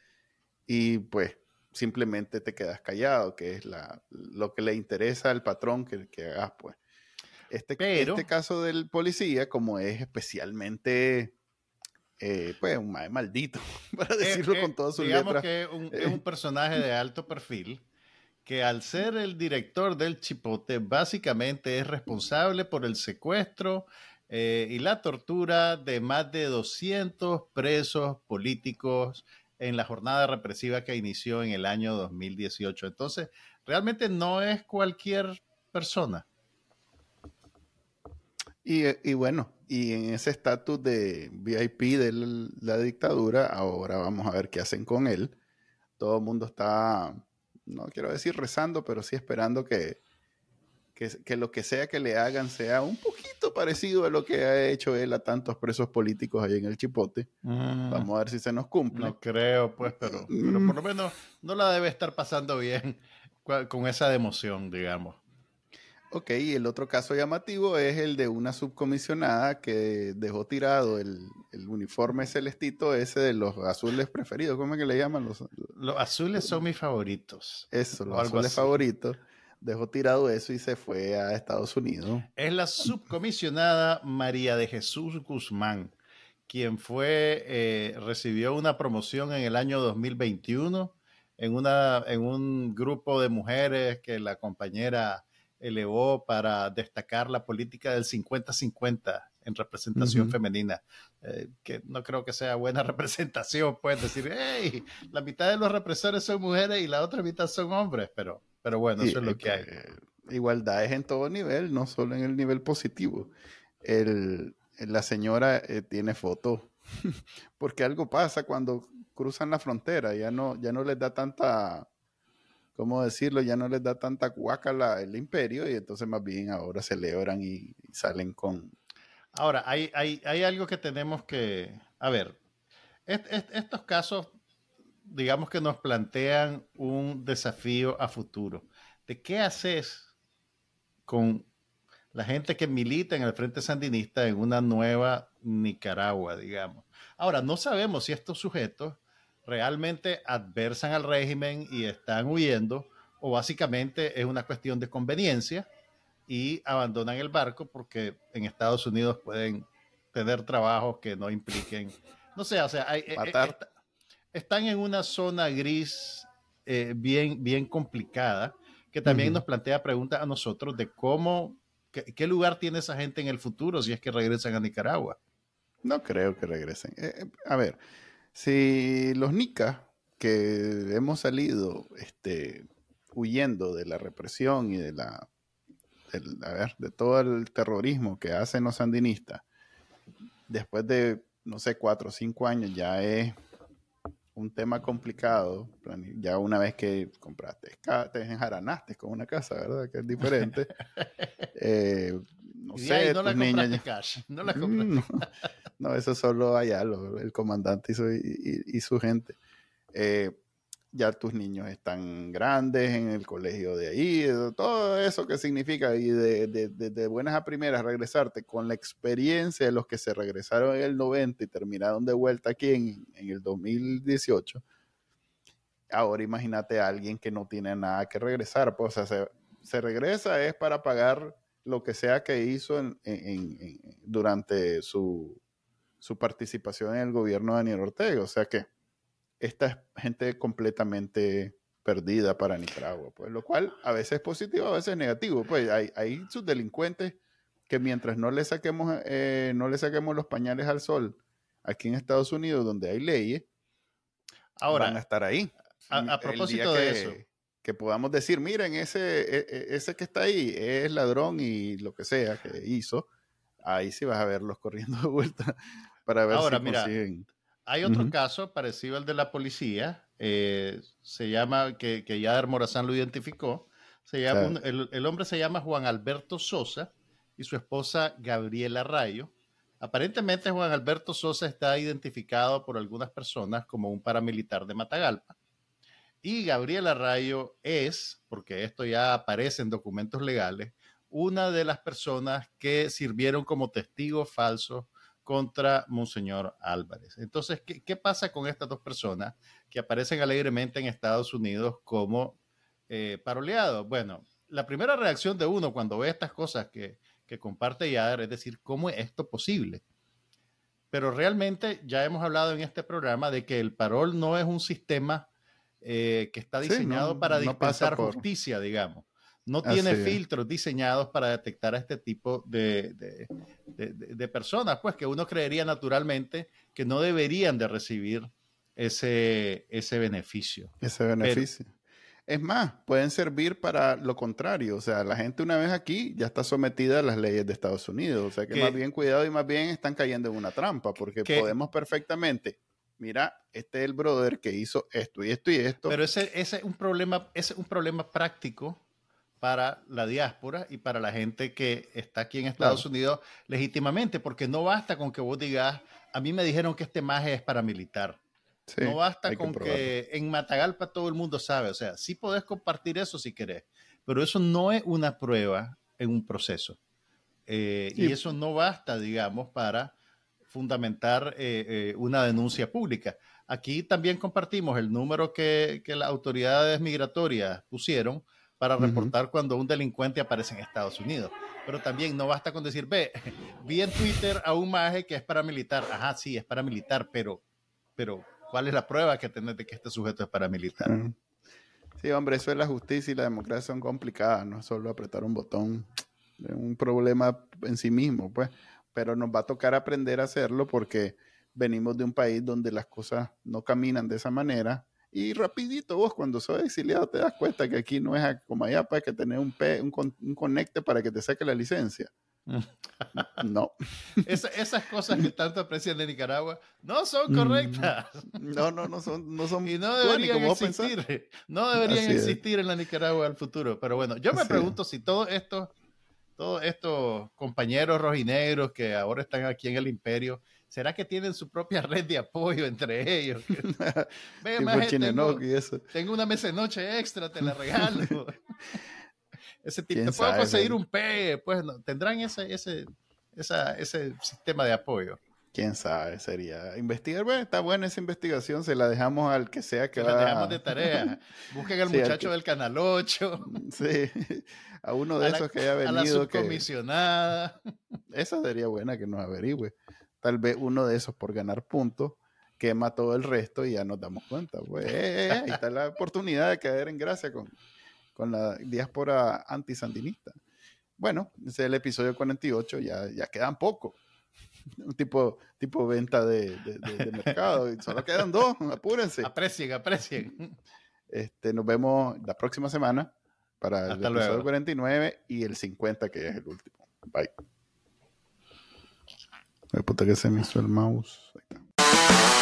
y pues simplemente te quedas callado, que es la, lo que le interesa al patrón que, que hagas, pues. Este, este caso del policía, como es especialmente, eh, pues, un maldito, para eh, decirlo con todo su digamos que es un personaje de alto perfil, que al ser el director del Chipote, básicamente es responsable por el secuestro eh, y la tortura de más de 200 presos políticos en la jornada represiva que inició en el año 2018. Entonces, realmente no es cualquier persona. Y, bueno, y en ese estatus de VIP de la dictadura, ahora vamos a ver qué hacen con él. Todo el mundo está no quiero decir rezando, pero sí esperando que, que, lo que sea que le hagan sea un poquito parecido a lo que ha hecho él a tantos presos políticos ahí en el Chipote. Mm. Vamos a ver si se nos cumple. No creo, pues, pero, pero por lo menos no la debe estar pasando bien con esa emoción, digamos. Ok, y el otro caso llamativo es el de una subcomisionada que dejó tirado el, uniforme celestito ese de los azules preferidos. ¿Cómo es que le llaman? Los, los azules son mis favoritos. Eso, los azules favoritos. dejó tirado eso y se fue a Estados Unidos. Es la subcomisionada María de Jesús Guzmán, quien fue, eh, recibió una promoción en el año 2021 en, una, en un grupo de mujeres que la compañera elevó para destacar la política del 50-50 en representación femenina, eh, que no creo que sea buena representación, puedes decir, hey, la mitad de los represores son mujeres y la otra mitad son hombres, pero, pero bueno, eso es lo que hay. Igualdad es en todo nivel, no solo en el nivel positivo. El, la señora eh, tiene fotos, porque algo pasa cuando cruzan la frontera, ya no, ya no les da tanta ¿cómo decirlo? Ya no les da tanta cuaca el imperio y entonces más bien ahora celebran y, salen con... Ahora, hay, hay, hay, algo que tenemos que... A ver, estos casos, digamos que nos plantean un desafío a futuro. ¿De qué haces con la gente que milita en el Frente Sandinista en una nueva Nicaragua, digamos? Ahora, no sabemos si estos sujetos realmente adversan al régimen y están huyendo, o básicamente es una cuestión de conveniencia y abandonan el barco porque en Estados Unidos pueden tener trabajos que no impliquen, no sé, o sea, hay, eh, eh, están en una zona gris eh, bien, bien complicada que también nos plantea preguntas a nosotros de cómo, qué, lugar tiene esa gente en el futuro si es que regresan a Nicaragua. No creo que regresen. a ver, si los nicas que hemos salido este, huyendo de la represión y de la de todo el terrorismo que hacen los sandinistas, después de, no sé, cuatro o cinco años, ya es un tema complicado. Ya una vez que compraste, te enjaranaste con una casa, ¿verdad? Que es diferente. eh, no sé, no la compraste cash, no la compraste. No, eso solo allá, el comandante y su, y, su gente. Eh, ya tus niños están grandes en el colegio de ahí, todo eso que significa, y de, buenas a primeras regresarte con la experiencia de los que se regresaron en el 90 y terminaron de vuelta aquí en, en el 2018. Ahora imagínate a alguien que no tiene nada que regresar, pues o sea, se, se regresa es para pagar lo que sea que hizo en, durante su, su, participación en el gobierno de Daniel Ortega. O sea que esta es gente completamente perdida para Nicaragua, pues lo cual a veces es positivo, a veces es negativo. Pues hay, hay sus delincuentes que mientras no le saquemos, eh, no le saquemos los pañales al sol aquí en Estados Unidos, donde hay leyes, Ahora, van a estar ahí. A, propósito de eso, que podamos decir, miren, ese, e, e, ese que está ahí es ladrón y lo que sea que hizo, ahí sí vas a verlos corriendo de vuelta para ver Ahora, si mira, Hay otro caso parecido al de la policía, eh, se llama, que, que ya Morazán lo identificó, se llama, el, el, hombre se llama Juan Alberto Sosa y su esposa Gabriela Rayo. Aparentemente Juan Alberto Sosa está identificado por algunas personas como un paramilitar de Matagalpa. Y Gabriela Rayo es, porque esto ya aparece en documentos legales, una de las personas que sirvieron como testigos falsos contra Monseñor Álvarez. Entonces, ¿qué, pasa con estas dos personas que aparecen alegremente en Estados Unidos como eh, paroleados? Bueno, la primera reacción de uno cuando ve estas cosas que, que comparte Yader es decir, ¿cómo es esto posible? Pero realmente ya hemos hablado en este programa de que el parol no es un sistema eh, que está diseñado para dispensar justicia, digamos. No tiene filtros diseñados para detectar a este tipo de, de, personas, pues que uno creería naturalmente que no deberían de recibir ese, ese beneficio. Ese beneficio. es más, pueden servir para lo contrario. O sea, la gente una vez aquí ya está sometida a las leyes de Estados Unidos. O sea, que, más bien cuidado y más bien están cayendo en una trampa, porque podemos perfectamente mira, este es el brother que hizo esto y esto y esto. Pero ese, ese es un problema, ese es un problema práctico para la diáspora y para la gente que está aquí en Estados Unidos legítimamente, porque no basta con que vos digas, a mí me dijeron que este maje es paramilitar. no basta con que, en Matagalpa todo el mundo sabe, o sea, sí podés compartir eso si querés, pero eso no es una prueba en un proceso. Eh, y eso no basta, digamos, para fundamentar eh, eh, una denuncia pública. Aquí también compartimos el número que, que las autoridades migratorias pusieron para reportar cuando un delincuente aparece en Estados Unidos. Pero también no basta con decir, ve, vi en Twitter a un maje que es paramilitar. Ajá, sí, es paramilitar, pero, pero ¿cuál es la prueba que tenés de que este sujeto es paramilitar? Sí, hombre, eso es la justicia y la democracia son complicadas, no es solo apretar un botón, es un problema en sí mismo, pues, pero nos va a tocar aprender a hacerlo porque venimos de un país donde las cosas no caminan de esa manera y rapidito vos cuando sos exiliado te das cuenta que aquí no es como allá para pues, que tener un, un, un conecte para que te saque la licencia. No. esas cosas que tanto aprecian de Nicaragua no son correctas. No, no, no son, no son y no deberían existir. No deberían existir en la Nicaragua del futuro. Pero bueno, yo me pregunto si todos estos, todos estos compañeros rojinegros que ahora están aquí en el imperio, ¿será que tienen su propia red de apoyo entre ellos? Ve, tengo, tengo una mesa de noche extra, te la regalo ese tipo. Te puedo conseguir un P, pues no, tendrán ese, ese, ese sistema de apoyo. Quién sabe, sería investigar. Bueno, está buena esa investigación, se la dejamos al que sea que se la dejamos de tarea. Busquen al muchacho del Canal 8. Sí, a uno de esos que haya venido. A la subcomisionada. Esa sería buena que nos averigüe. Tal vez uno de esos por ganar puntos quema todo el resto y ya nos damos cuenta. Pues, eh, eh, ahí está la oportunidad de caer en gracia con, con la diáspora antisandinista. Bueno, ese es el episodio 48, ya, ya quedan poco. Un tipo, tipo venta de, de, mercado. Solo quedan dos, apúrense. Aprecien, aprecien. Este, nos vemos la próxima semana para el episodio 49 y el 50, que es el último. Bye. Puta que se me hizo el mouse. Ahí está.